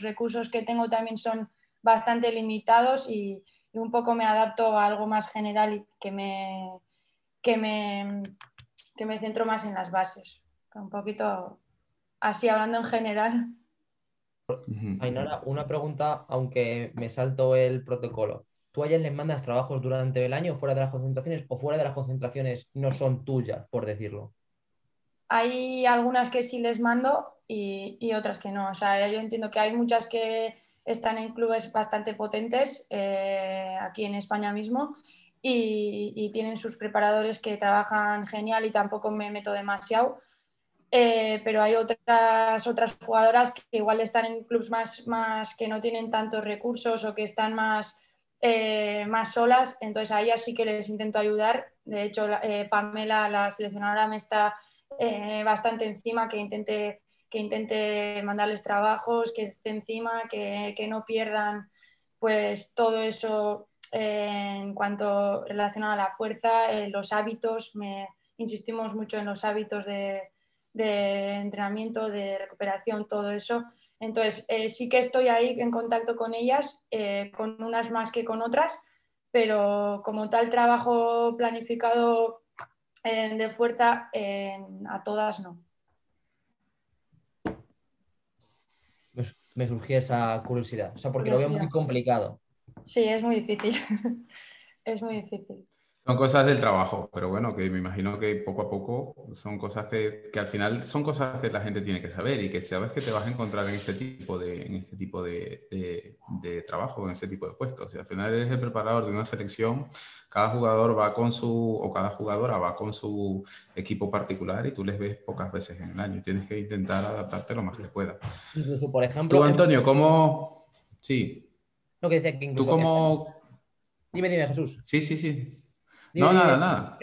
Speaker 3: recursos que tengo también son bastante limitados y, un poco me adapto a algo más general y que me, que me, que me centro más en las bases. Un poquito así hablando en general.
Speaker 4: Ainara, una pregunta, aunque me salto el protocolo. ¿Tú a ellas les mandas trabajos durante el año fuera de las concentraciones o fuera de las concentraciones no son tuyas, por decirlo?
Speaker 3: Hay algunas que sí les mando y, otras que no. O sea, yo entiendo que hay muchas que están en clubes bastante potentes eh, aquí en España mismo y, tienen sus preparadores que trabajan genial y tampoco me meto demasiado. Eh, pero hay otras, otras jugadoras que igual están en clubes más, más que no tienen tantos recursos o que están más, eh, más solas, entonces a ellas sí que les intento ayudar. De hecho, Pamela, la seleccionadora, me está bastante encima que intente que intente mandarles trabajos, que esté encima, que, no pierdan pues todo eso eh, en cuanto relacionado a la fuerza, eh, los hábitos, me, insistimos mucho en los hábitos de, entrenamiento, de recuperación, todo eso. Entonces, eh, sí que estoy ahí en contacto con ellas, con unas más que con otras, pero como tal trabajo planificado de fuerza, a todas no.
Speaker 4: me surgía esa curiosidad. O sea, porque lo veo muy complicado.
Speaker 3: Sí, es muy difícil. es muy difícil.
Speaker 2: Son cosas del trabajo, pero bueno, que me imagino que poco a poco son cosas que, que, al final son cosas que la gente tiene que saber y que sabes que te vas a encontrar en este tipo de, en este tipo de, de, trabajo, en este tipo de puestos. Y al final eres el preparador de una selección, cada jugador va con su, o cada jugadora va con su equipo particular y tú les ves pocas veces en el año. Tienes que intentar adaptarte lo más que puedas.
Speaker 4: Incluso, por ejemplo...
Speaker 2: Tú, Antonio, ¿cómo...? Sí.
Speaker 4: Lo que decía que incluso...
Speaker 2: ¿Tú cómo...?
Speaker 4: Dime, dime, Jesús.
Speaker 2: Sí, sí, sí no, nada, nada.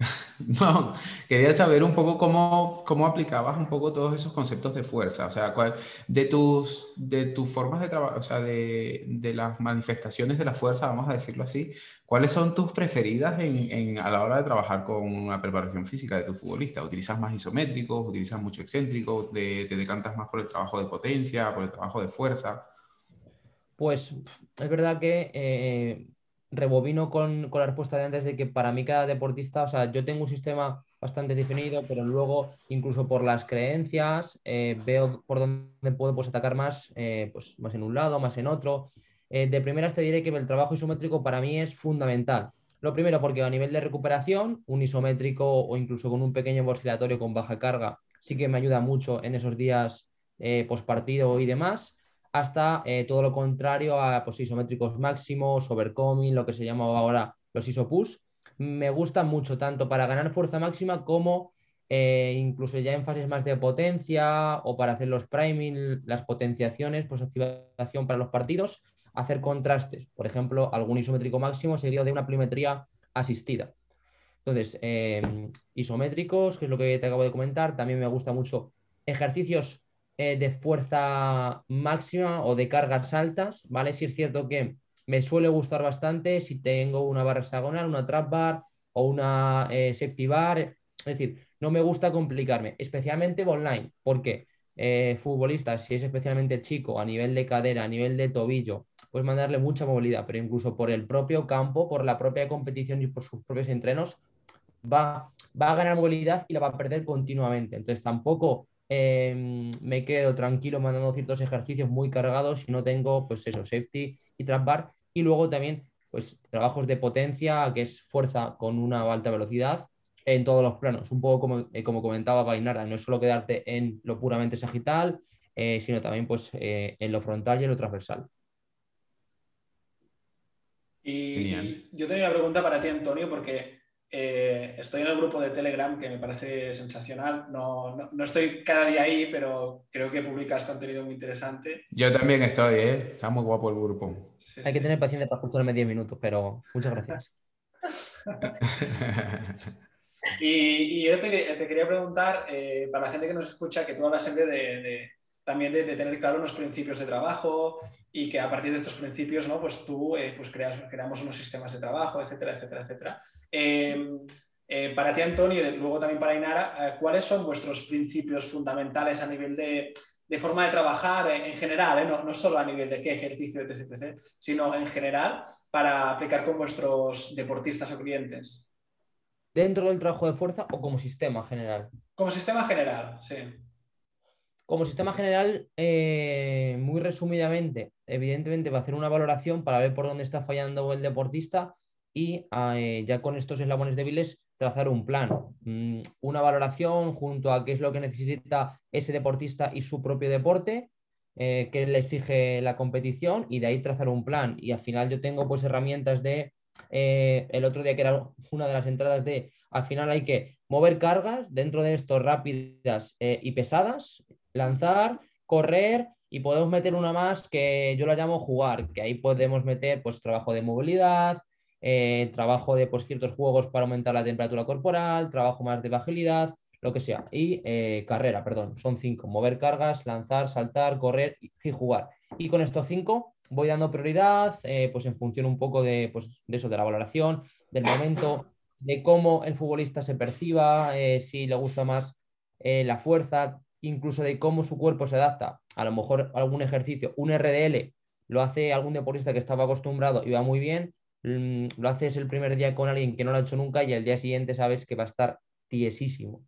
Speaker 2: No, quería saber un poco cómo, cómo, aplicabas un poco todos esos conceptos de fuerza, o sea, cuál, de, tus, de tus formas de trabajo, o sea, de, de, las manifestaciones de la fuerza, vamos a decirlo así, ¿cuáles son tus preferidas en, en, a la hora de trabajar con la preparación física de tu futbolista? ¿Utilizas más isométricos? ¿Utilizas mucho excéntrico? ¿Te, te decantas más por el trabajo de potencia, por el trabajo de fuerza?
Speaker 4: Pues es verdad que... Eh, rebobino con, con, la respuesta de antes de que para mí cada deportista, o sea, yo tengo un sistema bastante definido, pero luego incluso por las creencias eh, veo por dónde puedo pues, atacar más, eh, pues, más en un lado, más en otro. Eh, de primeras te diré que el trabajo isométrico para mí es fundamental. Lo primero porque a nivel de recuperación, un isométrico o incluso con un pequeño oscilatorio con baja carga sí que me ayuda mucho en esos días post partido y demás hasta eh, todo lo contrario a pues, isométricos máximos, overcoming, lo que se llama ahora los isopus. Me gustan mucho tanto para ganar fuerza máxima como eh, incluso ya en fases más de potencia o para hacer los priming, las potenciaciones, pues activación para los partidos, hacer contrastes. Por ejemplo, algún isométrico máximo seguido de una pliometría asistida. Entonces, eh, isométricos, que es lo que te acabo de comentar, también me gusta mucho ejercicios eh, de fuerza máxima o de cargas altas, ¿vale? Si es cierto que me suele gustar bastante si tengo una barra hexagonal, una trap bar o una eh, safety bar. Es decir, no me gusta complicarme, especialmente online. porque eh, futbolistas, si es especialmente chico, a nivel de cadera, a nivel de tobillo, pues mandarle mucha movilidad, pero incluso por el propio campo, por la propia competición y por sus propios entrenos, va, va a ganar movilidad y la va a perder continuamente. Entonces tampoco Em, me quedo tranquilo mandando ciertos ejercicios muy cargados y no tengo, pues eso, safety y trap bar. Y luego también, pues trabajos de potencia, que es fuerza con una alta velocidad en todos los planos. Un poco como, eh, como comentaba Bainara, no es solo quedarte en lo puramente sagital, eh, sino también pues eh, en lo frontal y en lo transversal.
Speaker 1: Y yo tengo una pregunta para ti, Antonio, porque eh, estoy en el grupo de Telegram que me parece sensacional. No, no, estoy cada día ahí, pero creo que publicas contenido muy interesante.
Speaker 2: Yo también estoy, ¿eh? está muy guapo el grupo.
Speaker 4: Hay que tener paciencia para escucharme 10 minutos, pero muchas gracias.
Speaker 1: y, yo te, quería preguntar, eh, para la gente que nos escucha, que tú hablas siempre de también de, tener claro unos principios de trabajo y que a partir de estos principios, ¿no? Pues tú, eh, pues creas, creamos unos sistemas de trabajo, etcétera, etcétera, etcétera. Em, eh, para ti, Antonio, y luego también para Inara, eh, ¿cuáles son vuestros principios fundamentales a nivel de, de forma de trabajar en, general, no, no, solo a nivel de qué ejercicio, etc, etc, sino en general para aplicar con vuestros deportistas o clientes?
Speaker 4: ¿Dentro del trabajo de fuerza o como sistema general?
Speaker 1: Como sistema general, sí.
Speaker 4: Como sistema general, eh, muy resumidamente, evidentemente va a hacer una valoración para ver por dónde está fallando el deportista y eh, ya con estos eslabones débiles trazar un plan, mm, una valoración junto a qué es lo que necesita ese deportista y su propio deporte, eh, qué le exige la competición y de ahí trazar un plan. Y al final yo tengo pues herramientas de, eh, el otro día que era una de las entradas de, al final hay que mover cargas dentro de esto rápidas y pesadas, lanzar, correr y podemos meter una más que yo la llamo jugar, que ahí podemos meter pues trabajo de movilidad, eh, trabajo de pues, ciertos juegos para aumentar la temperatura corporal, trabajo más de agilidad, lo que sea. Y eh, carrera, perdón, son cinco. Mover cargas, lanzar, saltar, correr y, jugar. Y con estos cinco voy dando prioridad, eh, pues en función un poco de, pues, de eso, de la valoración, del momento, de cómo el futbolista se perciba, si le gusta más la fuerza, incluso de cómo su cuerpo se adapta. A lo mejor algún ejercicio, un RDL, lo hace algún deportista que estaba acostumbrado y va muy bien, Mm, lo haces el primer día con alguien que no lo ha hecho nunca y el día siguiente sabes que va a estar tiesísimo.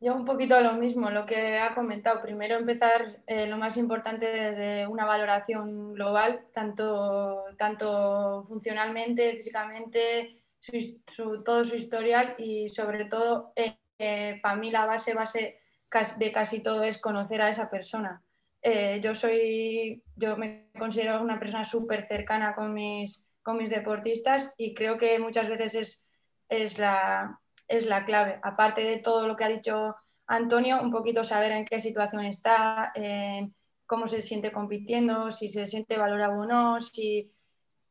Speaker 3: Yo un poquito lo mismo, lo que ha comentado. Primero empezar eh, lo más importante desde una valoración global, tanto, tanto funcionalmente, físicamente, todo su historial y sobre todo, eh, para mí la base, base de casi todo es conocer a esa persona. Eh, yo soy, yo me considero una persona súper cercana con mis, con mis deportistas y creo que muchas veces es, es, la, es la clave. Aparte de todo lo que ha dicho Antonio, un poquito saber en qué situación está, cómo se siente compitiendo, si se siente valorado o no, si,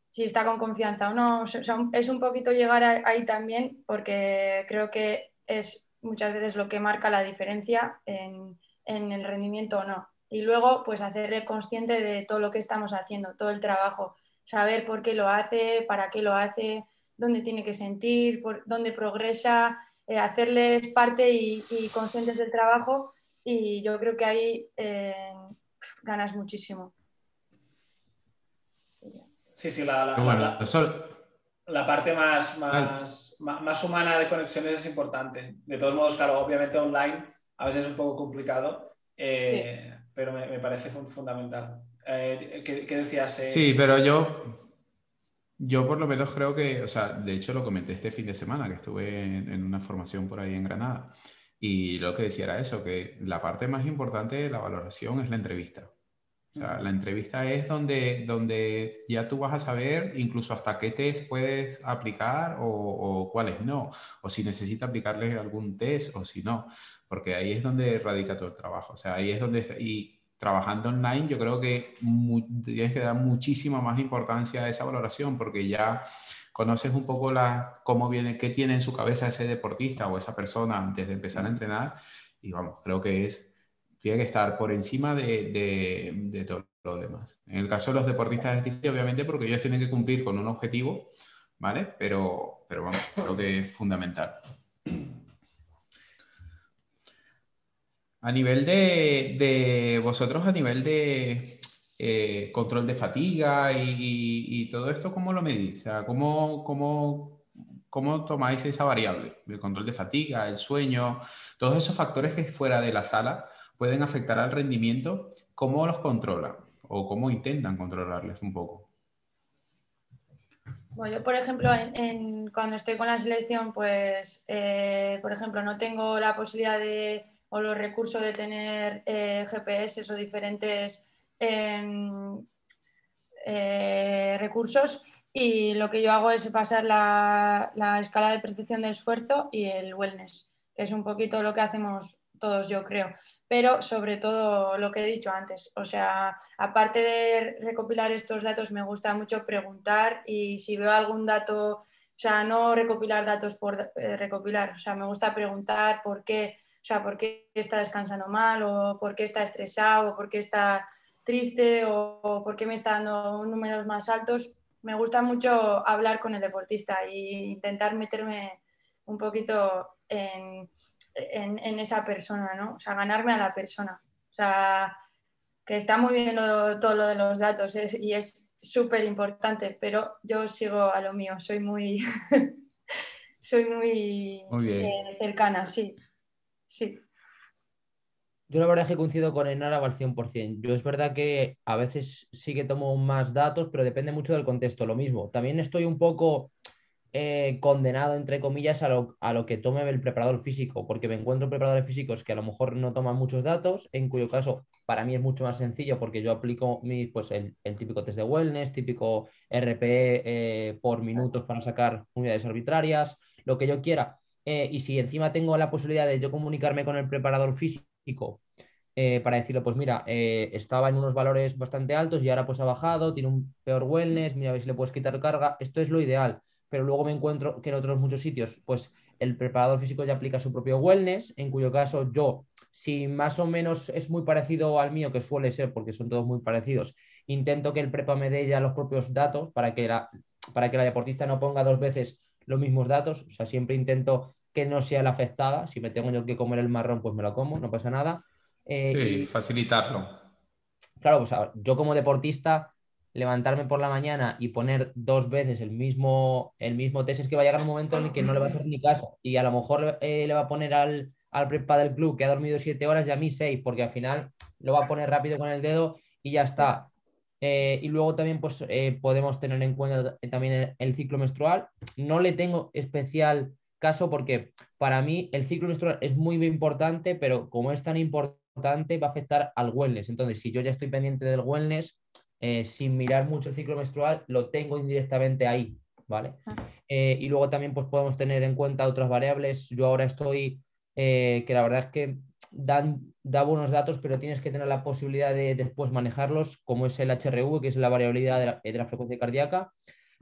Speaker 3: si está con confianza o no. es un poquito llegar ahí también porque creo que es muchas veces lo que marca la diferencia en, en el rendimiento o no. Y luego pues hacerle consciente de todo lo que estamos haciendo, todo el trabajo, saber por qué lo hace, para qué lo hace, dónde tiene que sentir, por, dónde progresa, eh, hacerles parte y, conscientes del trabajo. Y yo creo que ahí eh, ganas muchísimo.
Speaker 1: Sí, sí, la, la, parte más, más, más, humana de conexiones es importante. De todos modos, claro, obviamente online a veces es un poco complicado. Eh, pero me, parece fundamental. Eh, ¿qué, decías?
Speaker 2: Eh, sí, pero yo, yo por lo menos creo que, o sea, de hecho lo comenté este fin de semana, que estuve en, una formación por ahí en Granada, y lo que decía era eso, que la parte más importante de la valoración es la entrevista. O sea, la entrevista es donde, donde ya tú vas a saber incluso hasta qué test puedes aplicar o, o cuáles no, o si necesita aplicarle algún test o si no porque ahí es donde radica todo el trabajo. O sea, ahí es donde... Y trabajando online yo creo que tienes que dar muchísima más importancia a esa valoración porque ya conoces un poco la, cómo viene, qué tiene en su cabeza ese deportista o esa persona antes de empezar a entrenar y vamos, creo que es, tiene que estar por encima de, de, de todo lo demás. En el caso de los deportistas es difícil, obviamente, porque ellos tienen que cumplir con un objetivo, ¿vale? Pero, pero vamos, creo que es fundamental. A nivel de, vosotros, a nivel de eh, control de fatiga y, todo esto, ¿cómo lo medís? O sea, ¿cómo, cómo, tomáis esa variable? El control de fatiga, el sueño, todos esos factores que fuera de la sala pueden afectar al rendimiento, ¿cómo los controlan? O cómo intentan controlarles un poco.
Speaker 3: Bueno, yo, por ejemplo, cuando estoy con la selección, pues, eh, por ejemplo, no tengo la posibilidad de o los recursos de tener eh, GPS o diferentes em, eh, recursos y lo que yo hago es pasar la, escala de percepción del esfuerzo y el wellness, que es un poquito lo que hacemos todos, yo creo. Pero sobre todo lo que he dicho antes, o sea, aparte de recopilar estos datos, me gusta mucho preguntar y si veo algún dato, o sea, no recopilar datos por eh, recopilar, o sea, me gusta preguntar por qué o sea, por qué está descansando mal o por qué está estresado o por qué está triste o, por qué me está dando números más altos. Me gusta mucho hablar con el deportista e intentar meterme un poquito en, en, esa persona, ¿no? O sea, ganarme a la persona. O sea, que está muy bien todo lo de los datos y es súper importante, pero yo sigo a lo mío, soy muy, soy muy, eh, cercana, sí, sí.
Speaker 4: Yo la verdad es que coincido con Enara al 100%. Yo es verdad que a veces sí que tomo más datos, pero depende mucho del contexto. Lo mismo. También estoy un poco eh, condenado, entre comillas, a lo, que tome el preparador físico, porque me encuentro preparadores físicos que a lo mejor no toman muchos datos, en cuyo caso para mí es mucho más sencillo porque yo aplico mi, pues, el, típico test de wellness, típico RPE eh, por minutos para sacar unidades arbitrarias, lo que yo quiera. Eh, y si encima tengo la posibilidad de yo comunicarme con el preparador físico para decirle, pues mira, estaba en unos valores bastante altos y ahora pues ha bajado, tiene un peor wellness, mira a ver si le puedes quitar carga, esto es lo ideal pero luego me encuentro que en otros muchos sitios, pues el preparador físico ya aplica su propio wellness, en cuyo caso yo, si más o menos es muy parecido al mío, que suele ser porque son todos muy parecidos, intento que el prepa me dé ya los propios datos para que la, para que la deportista no ponga dos veces los mismos datos, o sea, siempre intento que no sea la afectada, si me tengo yo que comer el marrón, pues me lo como, no pasa nada.
Speaker 2: Eh, sí, facilitarlo.
Speaker 4: Claro, pues yo como deportista levantarme por la mañana y poner dos veces el mismo, el mismo test, es que va a llegar un momento en el que no le va a hacer ni caso. Y a lo mejor eh, le va a poner al, al prepa del club que ha dormido siete horas y a mí seis, porque al final lo va a poner rápido con el dedo y ya está. Eh, y luego también pues, eh, podemos tener en cuenta también el, ciclo menstrual. No le tengo especial caso porque para mí el ciclo menstrual es muy importante, pero como es tan importante va a afectar al wellness. Entonces, si yo ya estoy pendiente del wellness, eh, sin mirar mucho el ciclo menstrual, lo tengo indirectamente ahí, ¿vale? Ah. Eh, y luego también pues, podemos tener en cuenta otras variables. Yo ahora estoy, eh, que la verdad es que dan, da buenos datos, pero tienes que tener la posibilidad de después manejarlos, como es el HRV, que es la variabilidad de la, frecuencia cardíaca.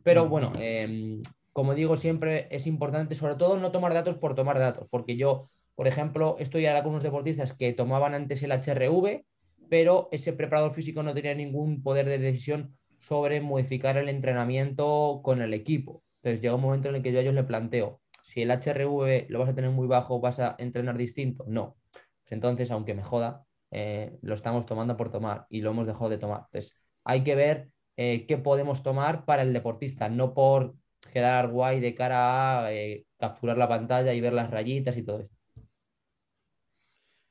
Speaker 4: Pero bueno, em, como digo siempre, es importante sobre todo no tomar datos por tomar datos, porque yo, por ejemplo, estoy ahora con unos deportistas que tomaban antes el HRV, pero ese preparador físico no tenía ningún poder de decisión sobre modificar el entrenamiento con el equipo. Entonces llega un momento en el que yo a ellos le planteo, si el HRV lo vas a tener muy bajo, vas a entrenar distinto. No. Pues entonces, aunque me joda, eh, lo estamos tomando por tomar y lo hemos dejado de tomar. Entonces, hay que ver eh, qué podemos tomar para el deportista, no por quedar guay de cara a eh, capturar la pantalla y ver las rayitas y todo esto.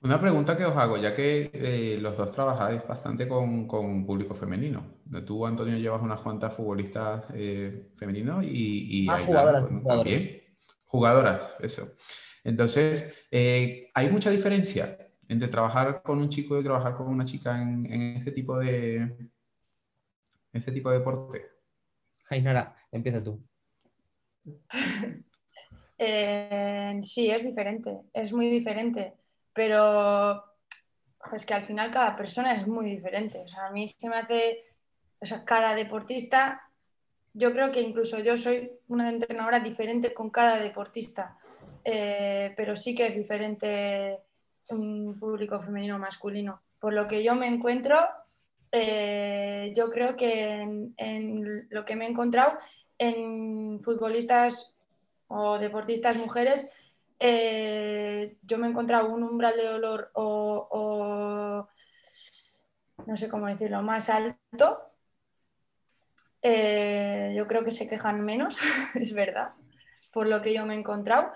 Speaker 2: Una pregunta que os hago, ya que eh, los dos trabajáis bastante con, con, público femenino. Tú, Antonio, llevas unas cuantas futbolistas eh, femeninos y, y
Speaker 4: ah, jugadoras, también.
Speaker 2: Jugadoras, eso. Entonces, eh, ¿hay mucha diferencia entre trabajar con un chico y trabajar con una chica en, este tipo de este tipo de deporte?
Speaker 4: Ainara, empieza tú.
Speaker 3: sí, es diferente, es muy diferente pero es que al final cada persona es muy diferente. O sea, a mí se me hace, o sea, cada deportista, yo creo que incluso yo soy una entrenadora diferente con cada deportista, eh, pero sí que es diferente un público femenino o masculino. Por lo que yo me encuentro, eh, yo creo que en, en lo que me he encontrado en futbolistas o deportistas mujeres, eh, yo me he encontrado un umbral de dolor o, no sé cómo decirlo, más alto. Eh, yo creo que se quejan menos, es verdad, por lo que yo me he encontrado.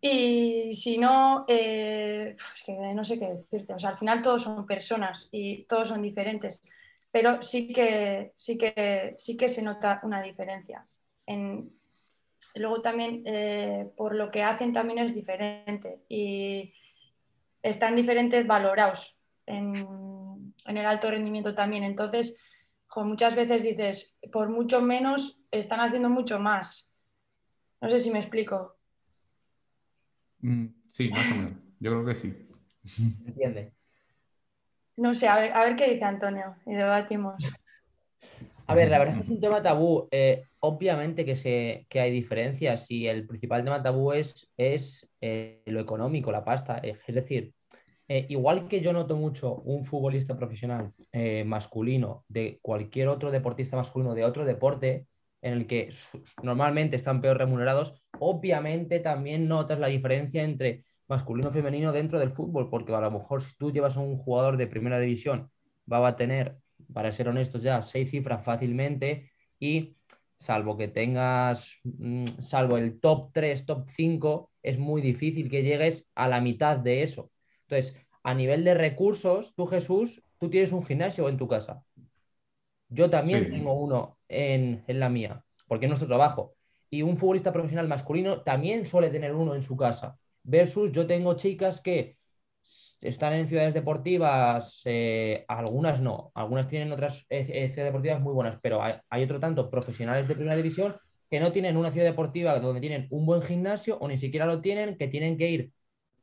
Speaker 3: Y si no, eh, es que no sé qué decirte. O sea, al final todos son personas y todos son diferentes, pero sí que, sí que, sí que se nota una diferencia en, luego también eh, por lo que hacen también es diferente y están diferentes valorados en, el alto rendimiento también. Entonces, muchas veces dices, por mucho menos están haciendo mucho más. No sé si me explico.
Speaker 2: Mm, sí, más o menos. Yo creo que sí.
Speaker 4: ¿Entiende?
Speaker 3: No sé, a ver, a ver qué dice Antonio y debatimos.
Speaker 4: A ver, la verdad es que es un tema tabú. Eh, obviamente que, se, hay diferencias y el principal tema tabú es, es eh, lo económico, la pasta. Eh, es decir, igual que yo noto mucho un futbolista profesional masculino de cualquier otro deportista masculino de otro deporte en el que normalmente están peor remunerados, obviamente también notas la diferencia entre masculino femenino dentro del fútbol, porque a lo mejor si tú llevas a un jugador de primera división, va a tener, para ser honestos ya, seis cifras fácilmente y salvo que tengas, mm, salvo el top 3, top 5, es muy difícil que llegues a la mitad de eso. Entonces, a nivel de recursos, tú Jesús, tú tienes un gimnasio en tu casa. Yo también tengo uno en, en la mía, porque es nuestro trabajo. Y un futbolista profesional masculino también suele tener uno en su casa. Versus yo tengo chicas que están en ciudades deportivas, eh, algunas no, algunas tienen otras eh, eh, ciudades deportivas muy buenas, pero hay, otro tanto profesionales de primera división que no tienen una ciudad deportiva donde tienen un buen gimnasio o ni siquiera lo tienen, que tienen que ir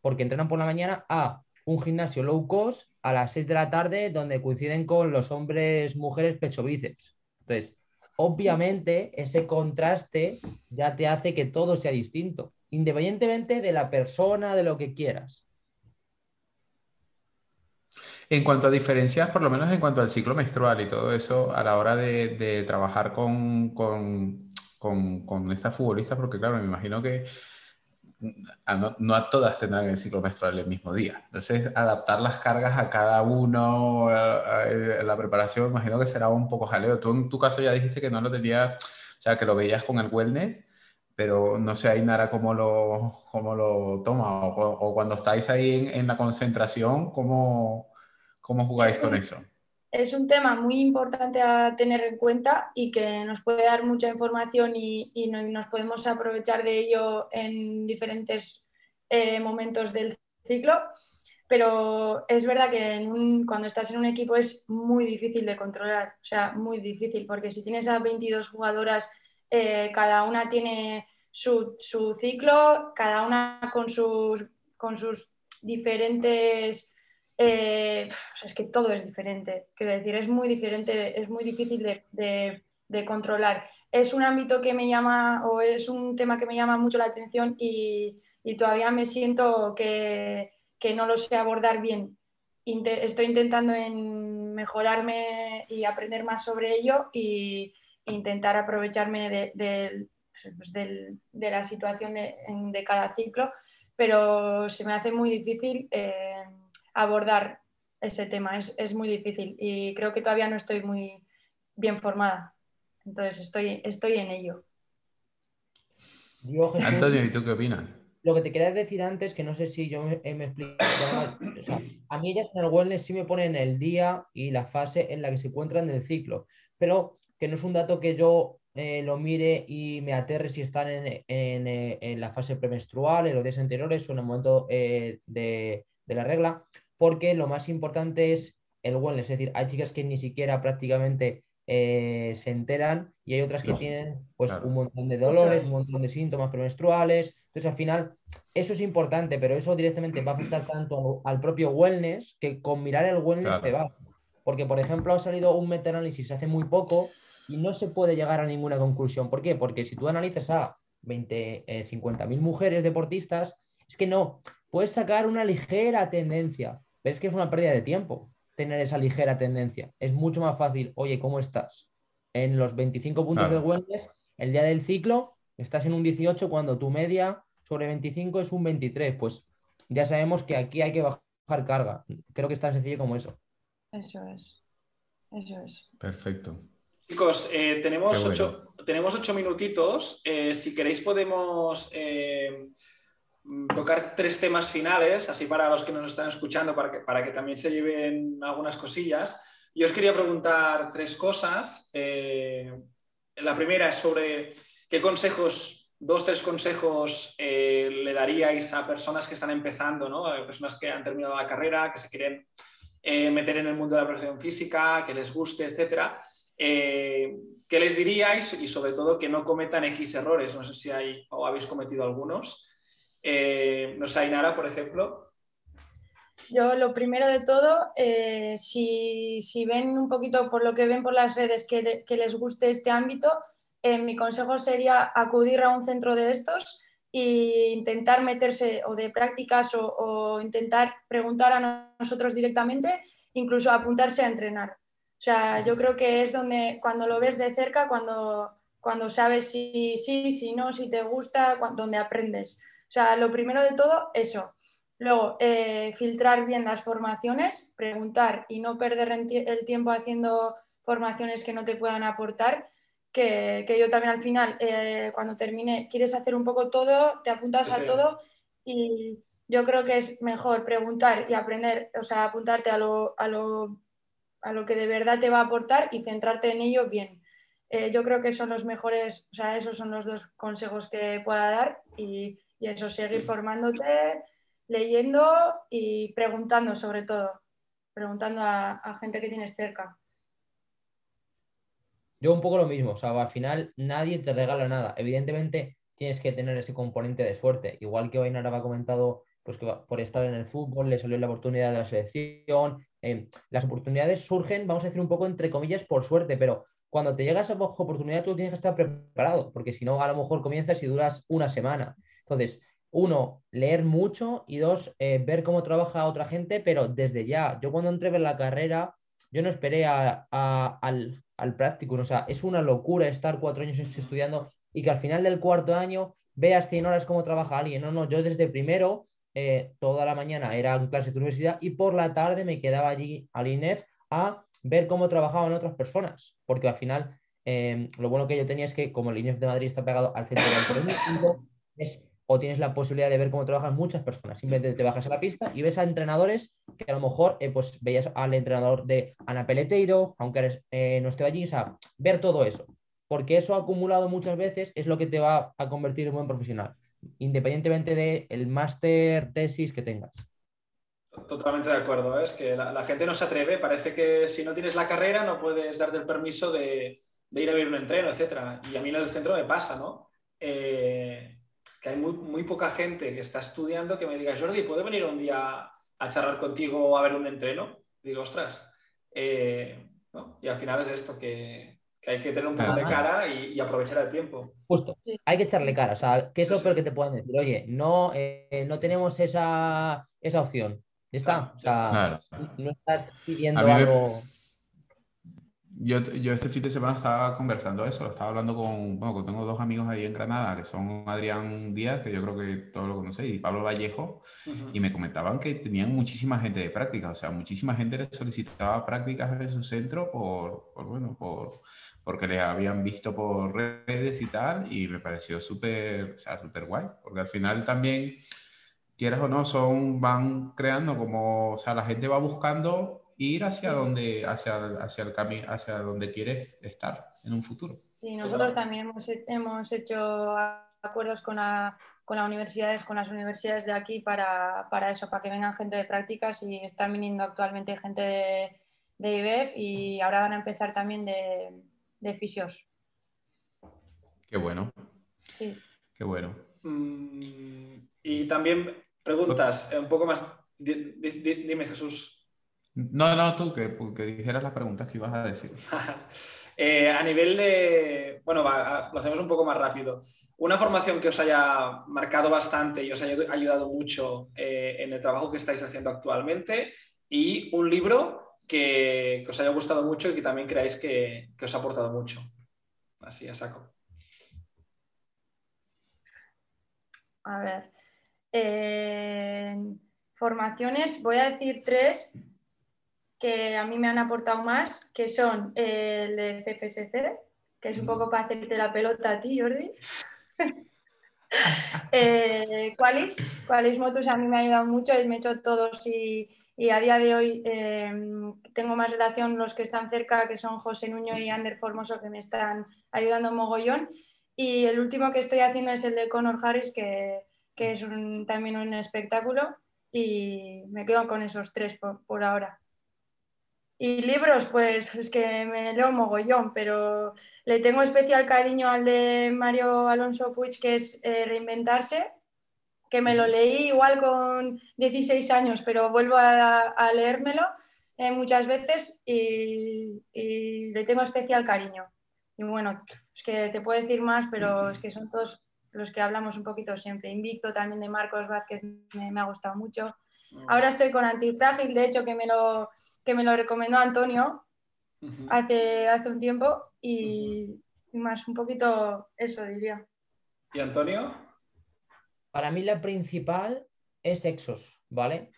Speaker 4: porque entrenan por la mañana a un gimnasio low cost a las 6 de la tarde donde coinciden con los hombres, mujeres, pecho bíceps. Entonces, obviamente ese contraste ya te hace que todo sea distinto, independientemente de la persona, de lo que quieras.
Speaker 2: En cuanto a diferencias, por lo menos en cuanto al ciclo menstrual y todo eso, a la hora de, trabajar con, con, con, estas futbolistas, porque claro, me imagino que no, a todas tendrán el ciclo menstrual el mismo día. Entonces, adaptar las cargas a cada uno, la preparación, imagino que será un poco jaleo. Tú en tu caso ya dijiste que no lo tenías, o sea, que lo veías con el wellness, pero no sé, Ainara, cómo lo, cómo lo toma, o, cuando estáis ahí en, la concentración, ¿cómo, cómo jugáis con eso?
Speaker 3: Es un tema muy importante a tener en cuenta y que nos puede dar mucha información y, nos podemos aprovechar de ello en diferentes eh, momentos del ciclo. Pero es verdad que cuando estás en un equipo es muy difícil de controlar, o sea, muy difícil, porque si tienes a 22 jugadoras eh, cada una tiene su, ciclo, cada una con sus, con sus diferentes... Eh, es que todo es diferente, quiero decir, es muy diferente, es muy difícil de, controlar. Es un ámbito que me llama o es un tema que me llama mucho la atención y, todavía me siento que, no lo sé abordar bien. estoy intentando en mejorarme y aprender más sobre ello y, intentar aprovecharme de, pues, la situación de, cada ciclo, pero se me hace muy difícil eh, abordar ese tema, es, muy difícil y creo que todavía no estoy muy bien formada, entonces estoy, estoy en ello.
Speaker 2: Antonio, ¿y tú qué opinas?
Speaker 4: Lo que te quería decir antes, que no sé si yo me, explico, a mí ellas en el wellness sí me ponen el día y la fase en la que se encuentran del ciclo, pero que no es un dato que yo eh, lo mire y me aterre si están en, en, la fase premenstrual, en los días anteriores o en el momento eh, de, de, la regla, porque lo más importante es el wellness, es decir, hay chicas que ni siquiera prácticamente eh, se enteran y hay otras que tienen pues un montón de dolores, un montón de síntomas premenstruales, entonces al final eso es importante, pero eso directamente va a afectar tanto al propio wellness que con mirar el wellness te va. Porque, por ejemplo, ha salido un metaanálisis hace muy poco y no se puede llegar a ninguna conclusión. ¿Por qué? Porque si tú analizas a 20, eh, 50.000 mujeres deportistas, es que no, puedes sacar una ligera tendencia, ves que es una pérdida de tiempo tener esa ligera tendencia. Es mucho más fácil, oye, ¿cómo estás? En los 25 puntos del wellness, el día del ciclo, estás en un 18 cuando tu media sobre 25 es un 23. Pues ya sabemos que aquí hay que bajar carga. Creo que es tan sencillo como eso.
Speaker 3: Eso es. Eso es.
Speaker 2: Perfecto.
Speaker 1: Chicos, eh, tenemos, ocho, tenemos ocho minutitos. Eh, si queréis podemos eh, tocar tres temas finales, así para los que nos están escuchando, para que, para que también se lleven algunas cosillas. Yo os quería preguntar tres cosas. la primera es sobre qué consejos, dos, tres consejos le daríais a personas que están empezando, ¿no? a personas que han terminado la carrera, que se quieren meter en el mundo de la preparación física, que les guste, etcétera. Eh, ¿Qué les diríais? Y sobre todo que no cometan X errores. No sé si hay o habéis cometido algunos. Eh, no sé, Ainara, por ejemplo.
Speaker 3: Yo lo primero de todo, eh, si, ven un poquito por lo que ven por las redes que, les guste este ámbito, mi consejo sería acudir a un centro de estos e intentar meterse o de prácticas o intentar preguntar a nosotros directamente, incluso apuntarse a entrenar. O sea, yo creo que es donde cuando lo ves de cerca, cuando, cuando sabes si sí, si no, si te gusta, donde aprendes. O sea, lo primero de todo, eso. Luego, eh, filtrar bien las formaciones, preguntar y no perder el tiempo haciendo formaciones que no te puedan aportar. Que, yo también al final, eh, cuando termine, quieres hacer un poco todo, te apuntas a todo y yo creo que es mejor preguntar y aprender, o sea, apuntarte a lo, a lo, a lo que de verdad te va a aportar y centrarte en ello bien. Eh, yo creo que son los mejores, o sea, esos son los dos consejos que pueda dar y, y eso, seguir formándote, leyendo y preguntando sobre todo, preguntando a, gente que tienes cerca.
Speaker 4: Yo un poco lo mismo, o sea, al final nadie te regala nada. Evidentemente tienes que tener ese componente de suerte. Igual que Vainara ha comentado, pues que por estar en el fútbol le salió la oportunidad de la selección. Eh, las oportunidades surgen, vamos a decir un poco entre comillas, por suerte, pero cuando te llega esa oportunidad tú tienes que estar preparado, porque si no, a lo mejor comienzas y duras una semana. Entonces, uno, leer mucho y dos, eh, ver cómo trabaja otra gente, pero desde ya. Yo cuando entré en la carrera, yo no esperé al, al práctico, o sea, es una locura estar cuatro años estudiando y que al final del cuarto año veas 100 horas cómo trabaja alguien. No, no, yo desde primero, eh, toda la mañana era en clase de universidad y por la tarde me quedaba allí al INEF a ver cómo trabajaban otras personas, porque al final eh, lo bueno que yo tenía es que como el INEF de Madrid está pegado al centro del es o tienes la posibilidad de ver cómo trabajan muchas personas. Simplemente te bajas a la pista y ves a entrenadores que a lo mejor eh, pues veías al entrenador de Ana Peleteiro, aunque eh, no esté allí, o sea, ver todo eso. Porque eso acumulado muchas veces es lo que te va a convertir en buen profesional, independientemente del el máster, tesis que tengas.
Speaker 1: Totalmente de acuerdo. ¿eh? Es que la, gente no se atreve. Parece que si no tienes la carrera no puedes darte el permiso de, ir a ver un entreno, etc. Y a mí en el centro me pasa, ¿no? que hay muy, poca gente que está estudiando que me diga, Jordi, ¿puedo venir un día a charlar contigo o a ver un entreno? digo, ostras. Eh, y al final es esto, que, hay que tener un poco de cara y, aprovechar el tiempo.
Speaker 4: Justo, hay que echarle cara. O sea, ¿qué es lo peor que te pueden decir? Oye, no, eh, no tenemos esa, opción. Ya está. o sea, no estás pidiendo algo
Speaker 2: yo, yo, este fin de semana estaba conversando eso, estaba hablando con, bueno, tengo dos amigos ahí en Granada, que son Adrián Díaz, que yo creo que todos lo conocéis, y Pablo Vallejo, y me comentaban que tenían muchísima gente de práctica, o sea, muchísima gente les solicitaba prácticas en su centro por, por bueno, por, porque les habían visto por redes y tal, y me pareció súper, o sea, súper guay, porque al final también, quieras o no, son, van creando como, o sea, la gente va buscando ir hacia donde, hacia, hacia el camino, hacia donde quieres estar en un futuro.
Speaker 3: Sí, nosotros también hemos, hemos hecho acuerdos con, la, con las universidades, con las universidades de aquí para, para, eso, para que vengan gente de prácticas y están viniendo actualmente gente de, de IBEF y ahora van a empezar también de, de fisios.
Speaker 2: Qué bueno.
Speaker 3: Sí.
Speaker 2: Qué bueno.
Speaker 1: Mm, y también preguntas, un poco más, dime Jesús.
Speaker 2: No, no, tú, que, que dijeras las preguntas que ibas a decir.
Speaker 1: Eh, a nivel de, bueno, lo hacemos un poco más rápido. Una formación que os haya marcado bastante y os haya ayudado mucho eh, en el trabajo que estáis haciendo actualmente y un libro que, os haya gustado mucho y que también creáis que, os ha aportado mucho. Así, a saco.
Speaker 3: A ver. Eh, formaciones, voy a decir tres que a mí me han aportado más, que son el de CFSC, que es un poco para hacerte la pelota a ti, Jordi. eh, ¿Cuáles? motos a mí me ha ayudado mucho, me he hecho todos y, a día de hoy em, tengo más relación los que están cerca, que son José Nuño y Ander Formoso, que me están ayudando mogollón. Y el último que estoy haciendo es el de Conor Harris, que, es también un espectáculo. Y me quedo con esos tres por ahora. Y libros, pues es que me leo mogollón, pero le tengo especial cariño al de Mario Alonso Puig, que es eh, Reinventarse, que me lo leí igual con 16 años, pero vuelvo a, leérmelo eh, muchas veces y, le tengo especial cariño. Y bueno, es que te puedo decir más, pero es que son todos los que hablamos un poquito siempre. Invicto también de Marcos Vázquez me, me ha gustado mucho. Mm. Ahora estoy con Antifrágil, de hecho que me lo que me lo recomendó Antonio hace, hace un tiempo y, más un poquito eso diría.
Speaker 1: ¿Y Antonio?
Speaker 4: Para mí la principal es Exos ¿vale?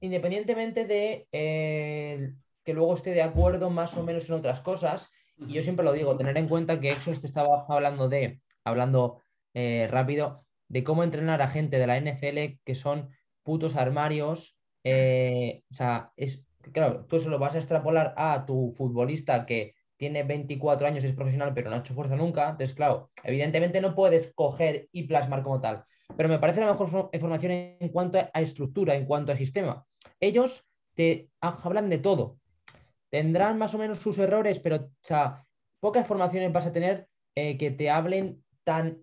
Speaker 4: Independientemente de eh, que luego esté de acuerdo más o menos en otras cosas, y yo siempre lo digo, tener en cuenta que Exos te estaba hablando de, hablando eh, rápido, de cómo entrenar a gente de la NFL que son putos armarios. eh, o sea, es, claro, tú eso lo vas a extrapolar a tu futbolista que tiene 24 años, es profesional, pero no ha hecho fuerza nunca. Entonces, claro, evidentemente no puedes coger y plasmar como tal. Pero me parece la mejor fo- información en cuanto a estructura, en cuanto a sistema. Ellos te ha- hablan de todo. Tendrán más o menos sus errores, pero o sea, pocas formaciones vas a tener eh, que te hablen tan,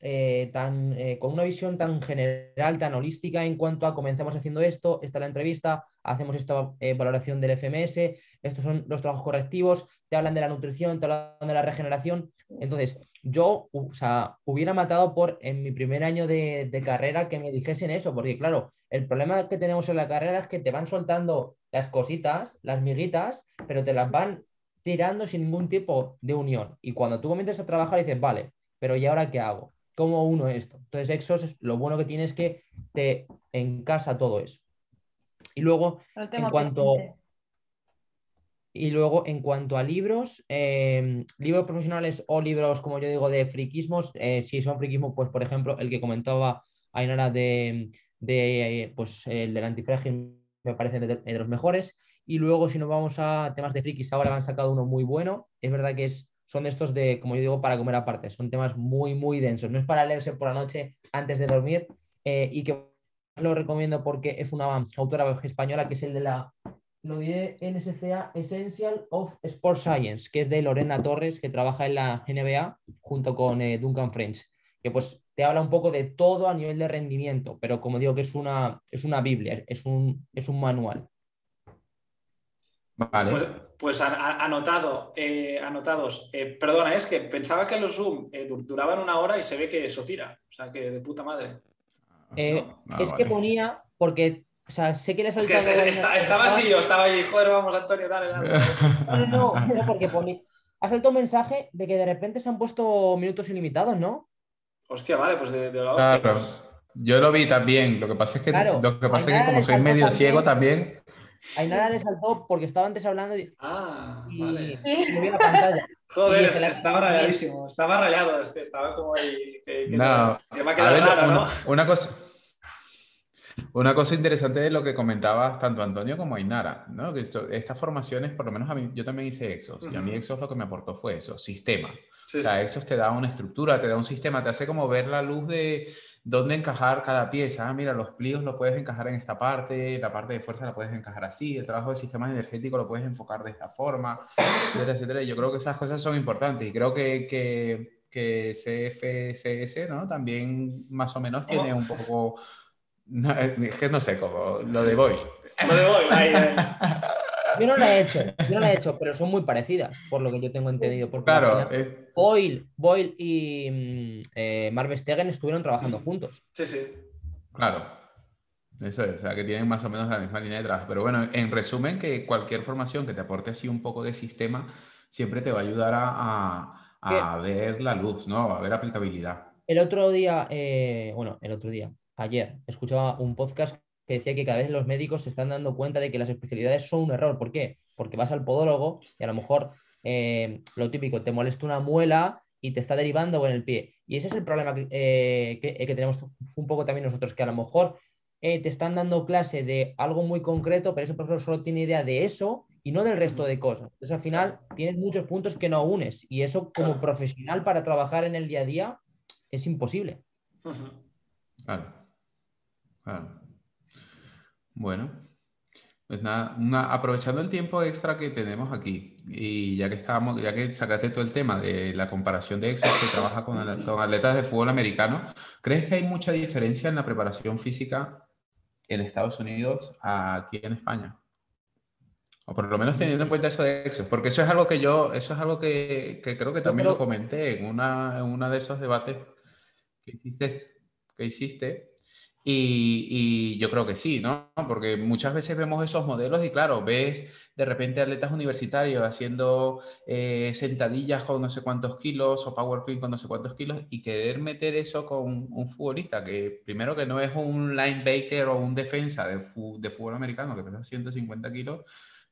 Speaker 4: eh, eh, con una visión tan general, tan holística en cuanto a comenzamos haciendo esto, esta es la entrevista, hacemos esta eh, valoración del FMS, estos son los trabajos correctivos, te hablan de la nutrición, te hablan de la regeneración. Entonces, yo o sea, hubiera matado por en mi primer año de, de carrera que me dijesen eso, porque claro, el problema que tenemos en la carrera es que te van soltando las cositas, las miguitas, pero te las van tirando sin ningún tipo de unión. Y cuando tú comienzas a trabajar dices, vale, pero ¿y ahora qué hago? ¿Cómo uno esto? Entonces, Exos, lo bueno que tiene es que te encasa todo eso. Y luego, en cuanto, y luego, en cuanto a libros, eh, libros profesionales o libros, como yo digo, de friquismos, eh, si son friquismo, pues por ejemplo, el que comentaba Ainara de, de, pues, el del antifrágil me parece de, de los mejores. Y luego, si nos vamos a temas de frikis, ahora han sacado uno muy bueno. Es verdad que es, son estos de, como yo digo, para comer aparte. Son temas muy, muy densos. No es para leerse por la noche antes de dormir eh, y que lo recomiendo porque es una autora española que es el de la lo diré NSCA Essential of Sport Science, que es de Lorena Torres, que trabaja en la NBA junto con eh, Duncan French, que pues te habla un poco de todo a nivel de rendimiento, pero como digo que es una, es una Biblia, es un, es un manual.
Speaker 2: Vale.
Speaker 1: Pues, pues a- a- anotado, eh, anotados. Eh, perdona, es que pensaba que los Zoom eh, du- duraban una hora y se ve que eso tira. O sea, que de puta madre.
Speaker 4: Eh,
Speaker 2: Ah,
Speaker 4: es que ponía, porque, o sea, sé que le he
Speaker 1: Es que
Speaker 4: saltado...
Speaker 1: es- es- está- estaba así, yo estaba ahí, joder, vamos, Antonio, dale, dale.
Speaker 4: No, no, no, no, porque ponía... Ha saltado un mensaje de que de repente se han puesto minutos ilimitados, ¿no?
Speaker 1: Hostia, vale, pues de, de la hostia.
Speaker 2: Claro.
Speaker 1: pues.
Speaker 2: Yo lo vi también. Lo que pasa es que,
Speaker 4: Claro,
Speaker 2: lo que, pasa es que como soy medio
Speaker 4: también.
Speaker 2: ciego también.
Speaker 4: Ainara le saltó porque estaba antes hablando y,
Speaker 1: Ah,
Speaker 4: y,
Speaker 1: vale.
Speaker 4: y vi la pantalla.
Speaker 1: Joder,
Speaker 4: Y
Speaker 1: es-
Speaker 4: se la-
Speaker 1: estaba rayadísimo, estaba rayado, este, estaba como ahí. Que, que
Speaker 2: No,
Speaker 1: que me ha
Speaker 2: A
Speaker 1: quedado
Speaker 2: ver,
Speaker 1: raro,
Speaker 2: una,
Speaker 1: ¿no?
Speaker 2: una cosa. Una cosa interesante de lo que comentabas tanto Antonio como Ainara, ¿no? Que esto- estas formaciones, por lo menos a mí, yo también hice Exos, y a mí. Exos lo que me aportó fue eso, sistema.
Speaker 1: Sí,
Speaker 2: O sea,
Speaker 1: sí.
Speaker 2: Exos te da una estructura, te da un sistema, te hace como ver la luz de dónde encajar cada pieza. Ah, mira, los pliegues lo puedes encajar en esta parte, la parte de fuerza la puedes encajar así, el trabajo de sistemas energéticos lo puedes enfocar de esta forma, etcétera, etcétera. Yo creo que esas cosas son importantes y creo que, que, que CFCS, ¿no? También más o menos tiene un poco... No, es que no sé cómo, lo de Boy.
Speaker 1: Lo de hoy, ahí, ahí.
Speaker 4: Yo no la he hecho, yo no la he hecho, pero son muy parecidas, por lo que yo tengo entendido. Porque
Speaker 2: Claro,
Speaker 4: Boyle, Boyle y mm, eh, Marv Stegen estuvieron trabajando juntos.
Speaker 1: Sí, sí.
Speaker 2: Claro. Eso es, o sea, que tienen más o menos la misma línea de trabajo. Pero bueno, en resumen, que cualquier formación que te aporte así un poco de sistema siempre te va a ayudar a, a- a ver la luz, ¿no? A ver aplicabilidad.
Speaker 4: El otro día, eh, bueno, el otro día, ayer, escuchaba un podcast que decía que cada vez los médicos se están dando cuenta de que las especialidades son un error. ¿Por qué? Porque vas al podólogo y a lo mejor eh, lo típico, te molesta una muela y te está derivando en el pie. Y ese es el problema que, eh, que- que tenemos un poco también nosotros, que a lo mejor eh, te están dando clase de algo muy concreto, pero ese profesor solo tiene idea de eso y no del resto de cosas. Entonces al final tienes muchos puntos que no unes y eso como
Speaker 1: Claro.
Speaker 4: profesional para trabajar en el día a día es imposible.
Speaker 2: Claro. Claro. Bueno, pues nada, una- aprovechando el tiempo extra que tenemos aquí, y ya que estábamos, ya que sacaste todo el tema de la comparación de Exos que trabaja con, atletas de fútbol americano, ¿crees que hay mucha diferencia en la preparación física en Estados Unidos a aquí en España? O por lo menos teniendo en cuenta eso de Exos, porque eso es algo que yo, eso es algo que, que creo que también lo comenté en una, en una de esos debates que hiciste, que hiciste Y, yo creo que sí, ¿no? Porque muchas veces vemos esos modelos y claro, ves de repente atletas universitarios haciendo eh, sentadillas con no sé cuántos kilos o power clean con no sé cuántos kilos y querer meter eso con un futbolista que primero que no es un linebacker o un defensa de, de fútbol americano que pesa 150 kilos,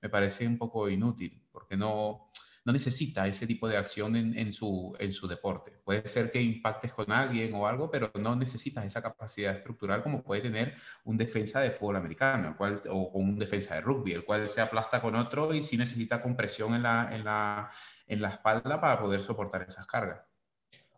Speaker 2: me parece un poco inútil porque no no necesita ese tipo de acción en, su, en su deporte. Puede ser que impactes con alguien o algo, pero no necesitas esa capacidad estructural como puede tener un defensa de fútbol americano el cual, o, un defensa de rugby, el cual se aplasta con otro y sí necesita compresión en la, en la, en la espalda para poder soportar esas cargas.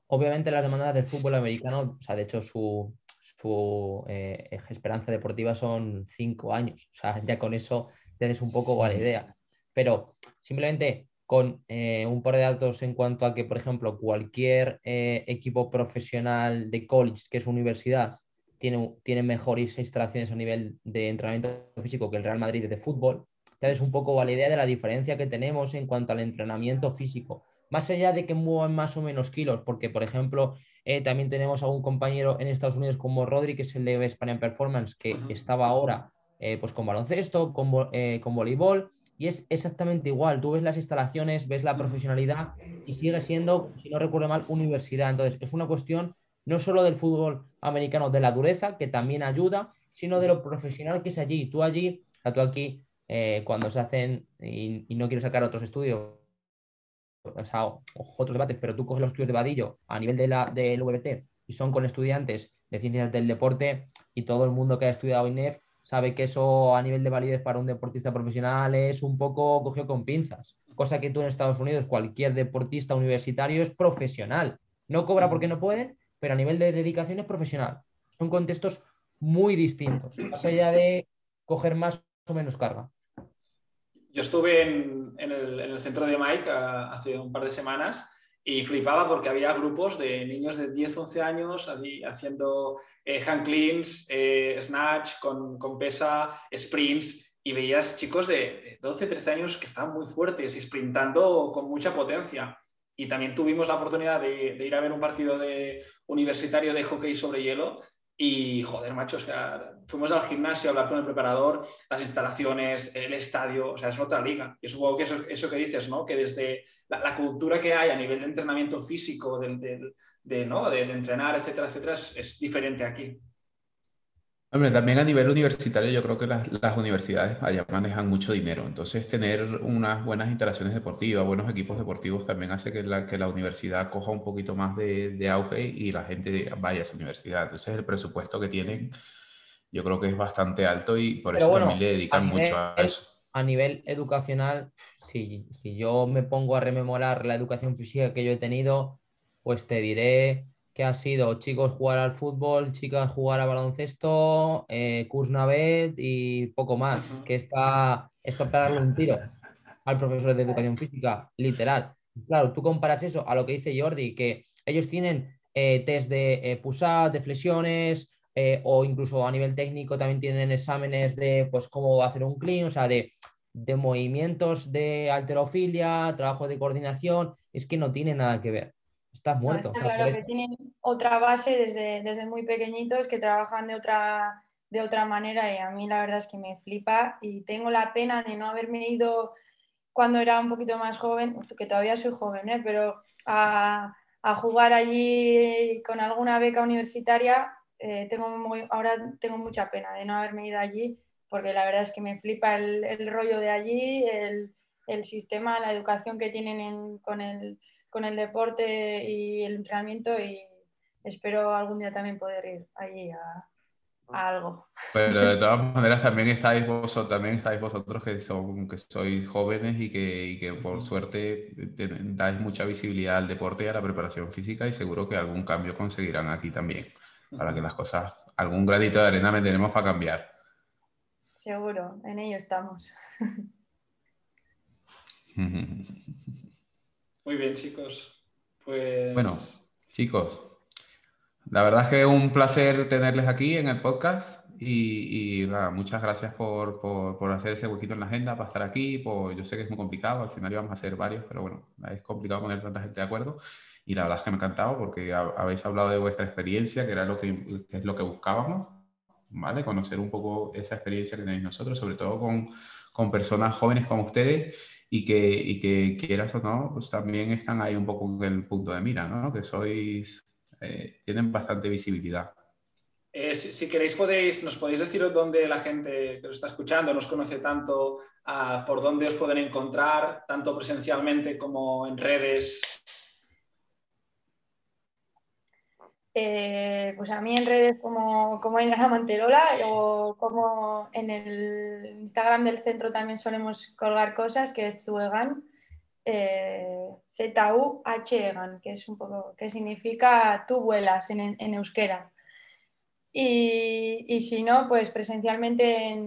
Speaker 4: Obviamente las demandas del fútbol americano, o sea, de hecho su, su eh, esperanza deportiva son cinco años. O sea, ya con eso te un poco la idea. Pero simplemente con eh, un par de datos en cuanto a que, por ejemplo, cualquier eh, equipo profesional de college, que es universidad, tiene, tiene mejores instalaciones a nivel de entrenamiento físico que el Real Madrid de fútbol. Te das un poco la idea de la diferencia que tenemos en cuanto al entrenamiento físico. Más allá de que muevan más o menos kilos, porque, por ejemplo, eh, también tenemos a un compañero en Estados Unidos como Rodri, que es el de Spanish Performance, que estaba ahora pues con baloncesto, con, con voleibol, y es exactamente igual. Tú ves las instalaciones, ves la profesionalidad y sigue siendo, si no recuerdo mal, universidad. Entonces, es una cuestión no solo del fútbol americano, de la dureza, que también ayuda, sino de lo profesional que es allí. Tú allí, o tú aquí, eh, cuando se hacen, y, no quiero sacar otros estudios, o sea, otros debates, pero tú coges los estudios de Vadillo a nivel de la, del VBT y son con estudiantes de ciencias del deporte y todo el mundo que ha estudiado INEF sabe que eso a nivel de validez para un deportista profesional es un poco cogido con pinzas, cosa que tú en Estados Unidos, cualquier deportista universitario es profesional. No cobra porque no pueden, pero a nivel de dedicación es profesional. Son contextos muy distintos, más allá de coger más o menos carga.
Speaker 1: Yo estuve en, el, centro de Mike hace un par de semanas y flipaba porque había grupos de niños de 10, 11 años haciendo eh, hand cleans, eh, snatch con, con, pesa, sprints, y veías chicos de, 12, 13 años que estaban muy fuertes y sprintando con mucha potencia. Y también tuvimos la oportunidad de, de ir a ver un partido de universitario de hockey sobre hielo y joder, macho, o sea, fuimos al gimnasio a hablar con el preparador, las instalaciones, el estadio, o sea, es otra liga. Y supongo que eso, eso que dices, ¿no? Que desde la, cultura que hay a nivel de entrenamiento físico, de, de, ¿no? de, entrenar, etcétera, etcétera, es diferente aquí.
Speaker 2: Hombre, también a nivel universitario yo creo que las, las, universidades allá manejan mucho dinero, entonces tener unas buenas instalaciones deportivas, buenos equipos deportivos también hace que la, que la universidad coja un poquito más de, de, auge y la gente vaya a esa universidad. Entonces el presupuesto que tienen yo creo que es bastante alto y por eso también le dedican mucho a eso.
Speaker 4: A nivel educacional, si, si yo me pongo a rememorar la educación física que yo he tenido, pues te diré que ha sido chicos jugar al fútbol, chicas jugar al baloncesto, eh, Navet y poco más, que es para, darle un tiro al profesor de educación física, literal. Claro, tú comparas eso a lo que dice Jordi, que ellos tienen eh, test de eh, push-up, de flexiones, eh, o incluso a nivel técnico también tienen exámenes de pues cómo hacer un clean, o sea, de, de movimientos de alterofilia, trabajo de coordinación, es que no tiene nada que ver estás muerto.
Speaker 3: claro que tienen otra base desde, desde muy pequeñitos que trabajan de otra, de otra manera y a mí la verdad es que me flipa y tengo la pena de no haberme ido cuando era un poquito más joven, que todavía soy joven, ¿eh? pero a, a, jugar allí con alguna beca universitaria, eh, tengo ahora tengo mucha pena de no haberme ido allí porque la verdad es que me flipa el, el rollo de allí, el, el, sistema, la educación que tienen con el con el deporte y el entrenamiento y espero algún día también poder ir allí a, algo.
Speaker 2: Pero de todas maneras también estáis vosotros, también estáis vosotros que, son, que sois jóvenes y que, y que por suerte dais mucha visibilidad al deporte y a la preparación física y seguro que algún cambio conseguirán aquí también, para que las cosas, algún granito de arena me tenemos para cambiar.
Speaker 3: Seguro, en ello estamos.
Speaker 1: Muy bien, chicos. Pues...
Speaker 2: Bueno, chicos, la verdad es que es un placer tenerles aquí en el podcast y, muchas gracias por, por, hacer ese huequito en la agenda para estar aquí. Pues yo sé que es muy complicado, al final íbamos a hacer varios, pero bueno, es complicado poner tanta gente de acuerdo. Y la verdad es que me ha encantado porque habéis hablado de vuestra experiencia, que era lo que, es lo que buscábamos. ¿vale? Conocer un poco esa experiencia que tenéis nosotros, sobre todo con, con personas jóvenes como ustedes y que, y que quieras o no, pues también están ahí un poco en el punto de mira, ¿no? Que sois, eh, tienen bastante visibilidad.
Speaker 1: Eh, si, queréis, podéis, nos podéis decir dónde la gente que os está escuchando nos conoce tanto, por dónde os pueden encontrar, tanto presencialmente como en redes.
Speaker 3: Eh, pues a mí en redes como, como la Manterola o como en el Instagram del centro también solemos colgar cosas, que es Zuegan, eh, Z-U-H-Egan, que es un poco, que significa tú vuelas en, en euskera. Y, si no, pues presencialmente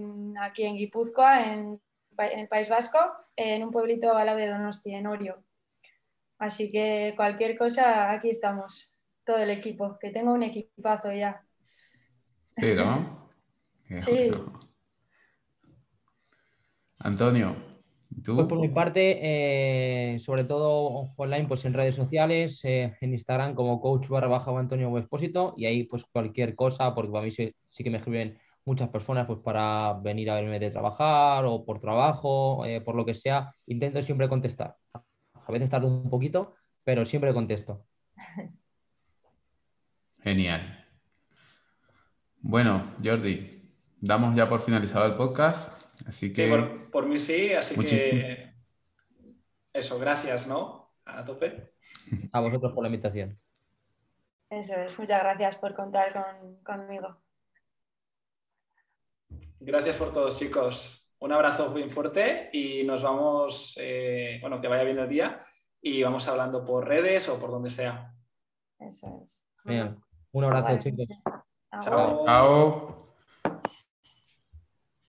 Speaker 3: aquí en Guipúzcoa, en, el País Vasco, en un pueblito al lado de Donosti, en Orio. Así que cualquier cosa, aquí estamos, todo el equipo, que tengo un equipazo ya.
Speaker 2: Sí, ¿no?
Speaker 3: sí.
Speaker 2: Antonio,
Speaker 4: pues por mi parte, eh, sobre todo online, pues en redes sociales, eh, en Instagram como coach barra baja Antonio Expósito y ahí pues cualquier cosa, porque para mí sí, que me escriben muchas personas pues para venir a verme de trabajar o por trabajo, eh, por lo que sea, intento siempre contestar. A veces tardo un poquito, pero siempre contesto.
Speaker 2: Genial. Bueno, Jordi, damos ya por finalizado el podcast. Así que...
Speaker 1: por, mí sí, así que eso, gracias, ¿no? A tope.
Speaker 4: A vosotros por la invitación.
Speaker 3: Eso es, muchas gracias por contar conmigo.
Speaker 1: Gracias por todo, chicos. Un abrazo muy fuerte y nos vamos, eh, bueno, que vaya bien el día y vamos hablando por redes o por donde sea.
Speaker 3: Eso es.
Speaker 4: Un abrazo, chicos.
Speaker 1: Chao.
Speaker 2: Chao.